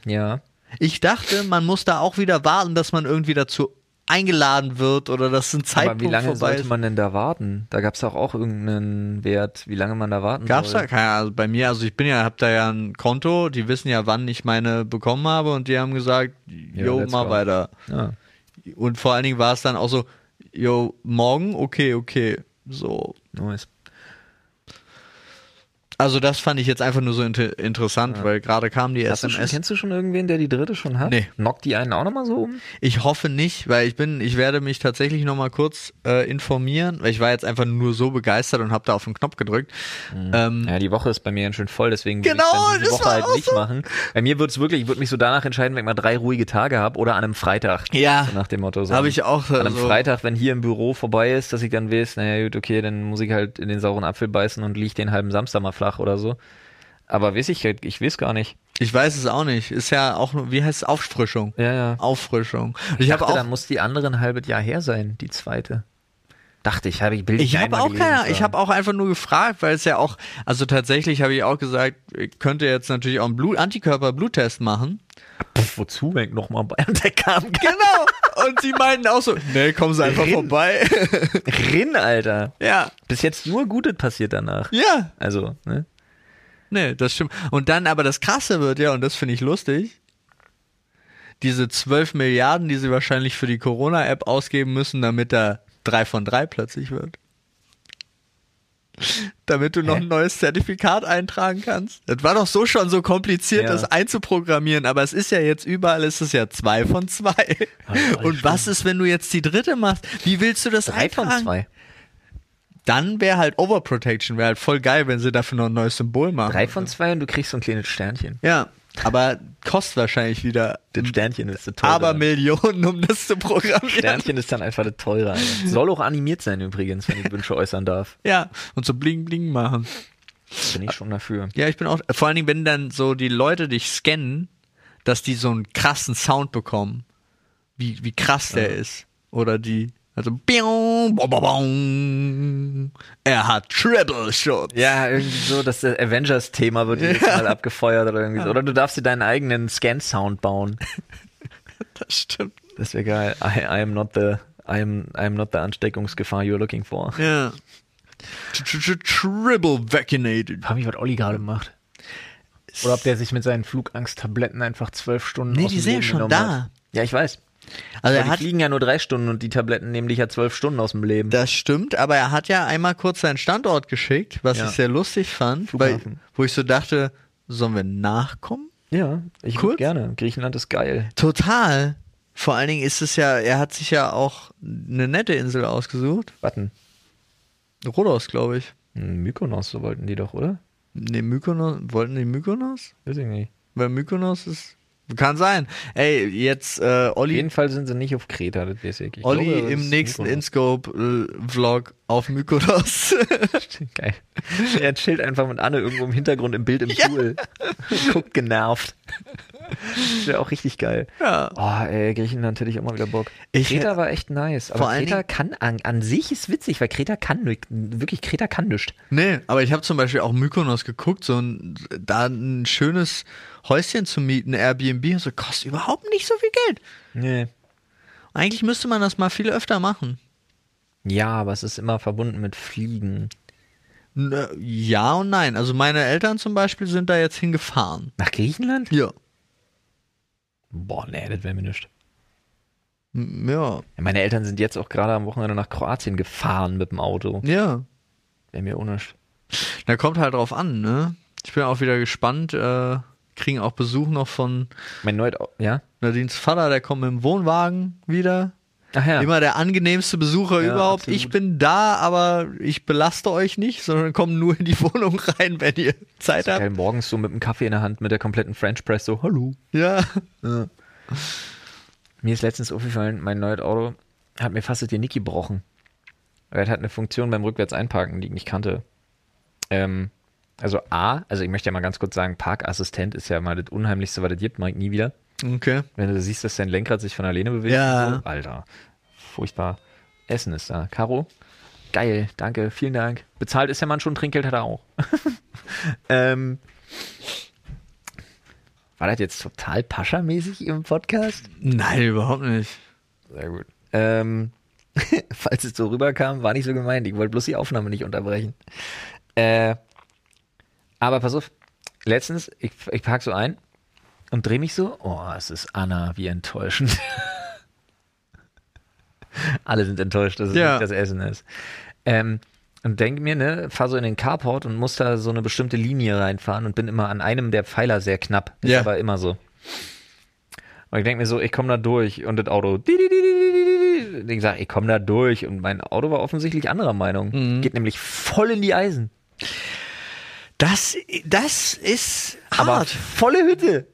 Ja. Ich dachte, man muss da auch wieder warten, dass man irgendwie dazu eingeladen wird oder dass ein Zeitpunkt Aber wie lange sollte ist. man denn da warten? Da gab es doch auch irgendeinen Wert, wie lange man da warten Gab's soll. da keine, also bei mir, also ich bin ja, hab da ja ein Konto, die wissen ja, wann ich meine bekommen habe und die haben gesagt, jo, let's mal go. weiter. Ja. Und vor allen Dingen war es dann auch so, jo, morgen, okay, okay. So. Nice. Also das fand ich jetzt einfach nur so inter interessant, weil gerade kam die Hast du schon, SMS. kennst du schon irgendwen, der die dritte schon hat? Nee. Knockt die einen auch nochmal so um? Ich hoffe nicht, weil ich bin, ich werde mich tatsächlich noch mal kurz äh, informieren, weil ich war jetzt einfach nur so begeistert und habe da auf den Knopf gedrückt. Ähm, Ja, die Woche ist bei mir ganz schön voll, deswegen Genau, würde ich diese das Woche halt nicht so. machen. Bei mir wird's wirklich, ich würde mich so danach entscheiden, wenn ich mal drei ruhige Tage habe oder an einem Freitag. Ja. So nach dem Motto. So Habe ich auch An einem so- Freitag, wenn hier im Büro vorbei ist, dass ich dann weiß, naja gut, okay, dann muss ich halt in den sauren Apfel beißen und lieg den halben Samstag mal flach oder so. Aber weiß ich, halt, ich weiß gar nicht. Ich weiß es auch nicht. Ist ja auch, nur- wie heißt es, Auffrischung. Ja, ja. Auffrischung. Ich ich habe auch, dann muss die andere ein halbes Jahr her sein, die zweite. Dachte ich, habe ich Bild ich habe auch keine, ich habe auch einfach nur gefragt, weil es ja auch, also tatsächlich habe ich auch gesagt, ich könnte jetzt natürlich auch einen Blut, Antikörper-Bluttest machen. Pff, wozu, wenn ich nochmal BioNTech haben kann? Genau. Und sie meinten auch so, nee, kommen Sie einfach Rin. vorbei. (laughs) Rin, Alter. ja. Bis jetzt nur Gutes passiert danach. Ja. Also, ne? Nee, das stimmt. Und dann aber das Krasse wird ja, und das finde ich lustig, diese 12 Milliarden, die sie wahrscheinlich für die Corona-App ausgeben müssen, damit da 3 von 3 plötzlich wird. Damit du noch Hä? ein neues Zertifikat eintragen kannst. Das war doch so schon so kompliziert, Ja. das einzuprogrammieren, aber es ist ja jetzt überall, ist es ja 2 von 2. Und was ist, wenn du jetzt die dritte machst? Wie willst du das Drei von eintragen? zwei. Dann wäre halt Overprotection, wäre halt voll geil, wenn sie dafür noch ein neues Symbol machen. Drei von zwei und du kriegst so ein kleines Sternchen. Ja, aber kostet wahrscheinlich wieder Das Sternchen ist das teure. aber Millionen, um das zu programmieren. Sternchen ist dann einfach das teure. Alter. Soll auch animiert sein übrigens, wenn ich Wünsche äußern darf. (laughs) Ja, und so bling bling machen. Bin ich schon dafür. Ja, ich bin auch, vor allen Dingen, wenn dann so die Leute dich scannen, dass die so einen krassen Sound bekommen. Wie, wie krass der ist. Oder die, also, biong, bo, bo, bong. er hat Triple Schutz. Ja, irgendwie so, das Avengers-Thema wird jedes Mal abgefeuert oder irgendwie so. Oder du darfst dir deinen eigenen Scan-Sound bauen. (laughs) Das stimmt. Das wäre geil. I, I am not the, I am, I am not the Ansteckungsgefahr you're looking for. Ja. Tr- tr- tr- Triple vaccinated. Hab ich, was Olli gerade macht. Oder ob der sich mit seinen Flugangsttabletten einfach zwölf Stunden Nee, die sind ja schon da. Hat. Ja, ich weiß. Also Aber er die hat, fliegen ja nur drei Stunden und die Tabletten nehmen dich ja zwölf Stunden aus dem Leben. Das stimmt, aber er hat ja einmal kurz seinen Standort geschickt, was Ja. ich sehr lustig fand, weil, wo ich so dachte, sollen wir nachkommen? ja, ich Kurz? würd gerne. Griechenland ist geil. Total. Vor allen Dingen ist es ja, er hat sich ja auch eine nette Insel ausgesucht. Warten. Rhodos, glaube ich. Hm, Mykonos, so wollten die doch, oder? Ne, Mykonos, wollten die Mykonos? Weiß ich nicht. Weil Mykonos ist Kann sein. Ey, jetzt äh, Auf Olli, jeden Fall sind sie nicht auf Kreta, das weiß ich. ich Olli glaube, im nächsten. InScope-Vlog auf Mykonos. Geil. Er chillt einfach mit Anne irgendwo im Hintergrund im Bild im Ja. Pool. Guckt genervt. Wäre auch richtig geil. ja. Oh, ey, Griechenland hätte ich auch mal wieder Bock. Ich Kreta war echt nice. Aber Kreta kann an, an sich ist witzig, weil Kreta kann wirklich Kreta kann nichts. Nee, aber ich habe zum Beispiel auch Mykonos geguckt, so ein, da ein schönes Häuschen zu mieten, Airbnb, und so kostet überhaupt nicht so viel Geld. Nee. Eigentlich müsste man das mal viel öfter machen. Ja, aber es ist immer verbunden mit Fliegen. Äh, Ja und nein. Also meine Eltern zum Beispiel sind da jetzt hingefahren. Nach Griechenland? Ja. Boah, nee, das wäre mir nicht. M- Ja. Meine Eltern sind jetzt auch gerade am Wochenende nach Kroatien gefahren mit dem Auto. Ja. Wäre mir unischt. Da kommt halt drauf an, ne? Ich bin auch wieder gespannt. Äh, kriegen auch Besuch noch von Mein Au- ja? Nadines Vater, der kommt mit dem Wohnwagen wieder. Ja. Immer der angenehmste Besucher Ja, überhaupt. absolut. Ich bin da, aber ich belaste euch nicht, sondern komm nur in die (laughs) Wohnung rein, wenn ihr Zeit habt. Geil, morgens so mit dem Kaffee in der Hand, mit der kompletten French Press, so, hallo. Ja. Mir ist letztens aufgefallen, mein neues Auto hat mir fast das Genick gebrochen. Weil es hat eine Funktion beim Rückwärts einparken, die ich nicht kannte. Ähm, also A, also ich möchte ja mal ganz kurz sagen, Parkassistent ist ja mal das Unheimlichste, was es gibt, mag nie wieder. Okay. Wenn du siehst, dass dein Lenkrad sich von alleine bewegt. Ja. So. Alter, furchtbar. Essen ist da. Caro, geil, danke, vielen Dank. Bezahlt ist der Mann schon, Trinkgeld hat er auch. (laughs) ähm, war das jetzt total Pascha-mäßig im Podcast? Nein, überhaupt nicht. Sehr gut. Ähm, (laughs) falls es so rüberkam, war nicht so gemeint. Ich wollte bloß die Aufnahme nicht unterbrechen. Äh, aber pass auf, letztens, ich, ich park so ein und drehe mich so. Oh, es ist Anna, wie enttäuschend. (laughs) Alle sind enttäuscht, dass es Ja. nicht das Essen ist. Ähm, und denke mir, ne, fahr so in den Carport und muss da so eine bestimmte Linie reinfahren und bin immer an einem der Pfeiler sehr knapp. Ist Ja. aber immer so. Und ich denke mir so, ich komme da durch und das Auto. Ich sage, ich komme da durch und mein Auto war offensichtlich anderer Meinung. Mhm. Geht nämlich voll in die Eisen. Das, das ist Aber hart. volle Hütte.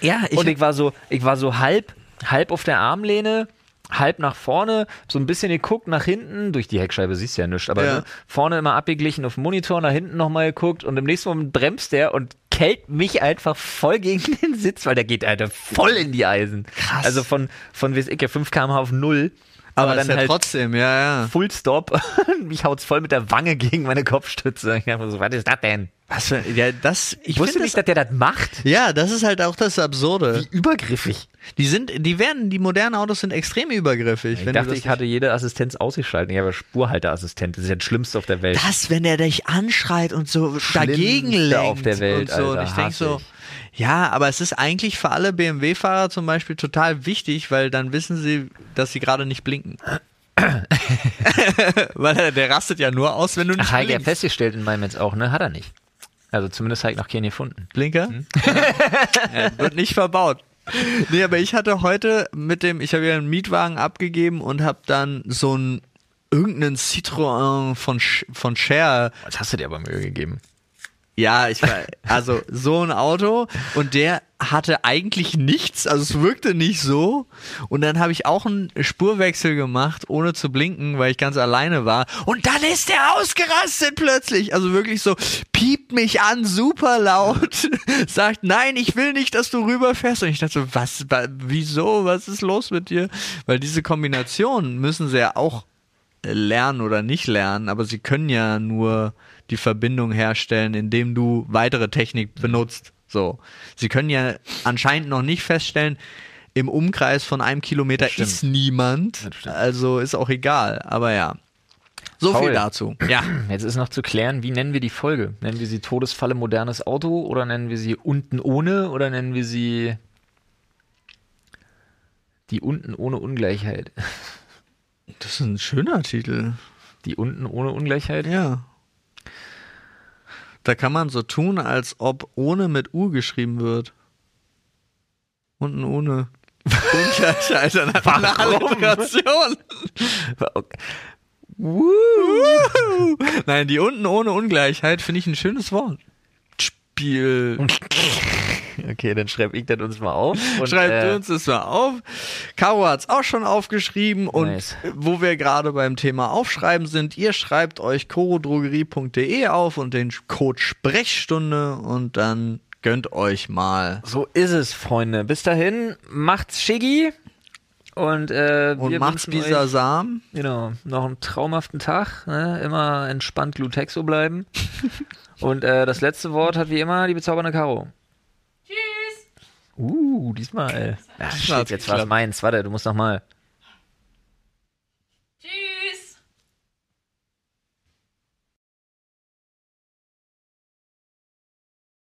Ja, ich, und ich war so, ich war so halb, halb auf der Armlehne, halb nach vorne, so ein bisschen geguckt nach hinten. Durch die Heckscheibe siehst du ja nichts, aber Ja. ne, vorne immer abgeglichen auf dem Monitor, nach hinten nochmal geguckt und im nächsten Moment bremst der und kellt mich einfach voll gegen (laughs) den Sitz, weil der geht Alter voll in die Eisen. Krass. Also von, von weiß ich, ja, 5 km auf null. Aber, aber dann halt trotzdem, ja, ja. Full Stop. (laughs) mich haut's voll mit der Wange gegen meine Kopfstütze. Ich dachte so, was ist das denn? Was für, ja, das, ich Ich wusste finde nicht, das, dass der das macht. ja, das ist halt auch das Absurde. Wie übergriffig. Die sind, die werden, die modernen Autos sind extrem übergriffig. Ich wenn dachte, das ich hatte jede Assistenz ausgeschaltet. Ich habe Spurhalteassistent. Das ist ja das Schlimmste auf der Welt. das, wenn der dich anschreit und so dagegen lenkt auf der Welt, und so. und Alter, ich denke so, ich. Ja, aber es ist eigentlich für alle BMW-Fahrer zum Beispiel total wichtig, weil dann wissen sie, dass sie gerade nicht blinken. (laughs) weil der, der rastet ja nur aus, wenn du nicht Ach, hat er blinkst. festgestellt in meinem jetzt auch, ne? Hat er nicht. Also zumindest habe ich noch keinen gefunden. Blinker? Hm? ja, (laughs) wird nicht verbaut. Nee, aber ich hatte heute mit dem, ich habe ja einen Mietwagen abgegeben und habe dann so einen irgendeinen Citroën von, Sch- von Share Was hast du dir aber Mühe gegeben? Ja, ich war, also so ein Auto und der hatte eigentlich nichts, also es wirkte nicht so. Und dann habe ich auch einen Spurwechsel gemacht, ohne zu blinken, weil ich ganz alleine war. Und dann ist der ausgerastet plötzlich. Also wirklich so, piept mich an, super laut, (laughs) sagt, nein, ich will nicht, dass du rüberfährst. Und ich dachte so, was, wa- wieso, was ist los mit dir? Weil diese Kombination müssen sie ja auch lernen oder nicht lernen, aber sie können ja nur die Verbindung herstellen, indem du weitere Technik benutzt. So. Sie können ja anscheinend noch nicht feststellen, im Umkreis von einem Kilometer ist niemand. Also ist auch egal. Aber ja. So Paul. viel dazu. Ja. (clears throat) Jetzt ist noch zu klären, wie nennen wir die Folge? Nennen wir sie Todesfalle modernes Auto oder nennen wir sie unten ohne oder nennen wir sie die unten ohne Ungleichheit? (laughs) Das ist ein schöner Titel. Die unten ohne Ungleichheit? Ja. Da kann man so tun, als ob ohne mit U geschrieben wird. Unten ohne. Warum? Alliteration. Okay. Wuhu. Nein, die unten ohne Ungleichheit finde ich ein schönes Wort. Spiel. Okay, dann schreibe ich das uns mal auf. Und, Schreibt äh, uns das mal auf. Caro hat's auch schon aufgeschrieben und Nice. wo wir gerade beim Thema Aufschreiben sind, ihr schreibt euch chorodrogerie.de auf und den Code Sprechstunde und dann gönnt euch mal. So ist es, Freunde. Bis dahin, macht's Schiggi. Und, äh, Und macht's bisasam. genau, noch einen traumhaften Tag. Ne? Immer entspannt Glutexo bleiben. (laughs) Und äh, das letzte Wort hat wie immer die bezaubernde Caro. Uh, diesmal. Hat's shit, jetzt war's geklappt. meins. Warte, du musst noch mal.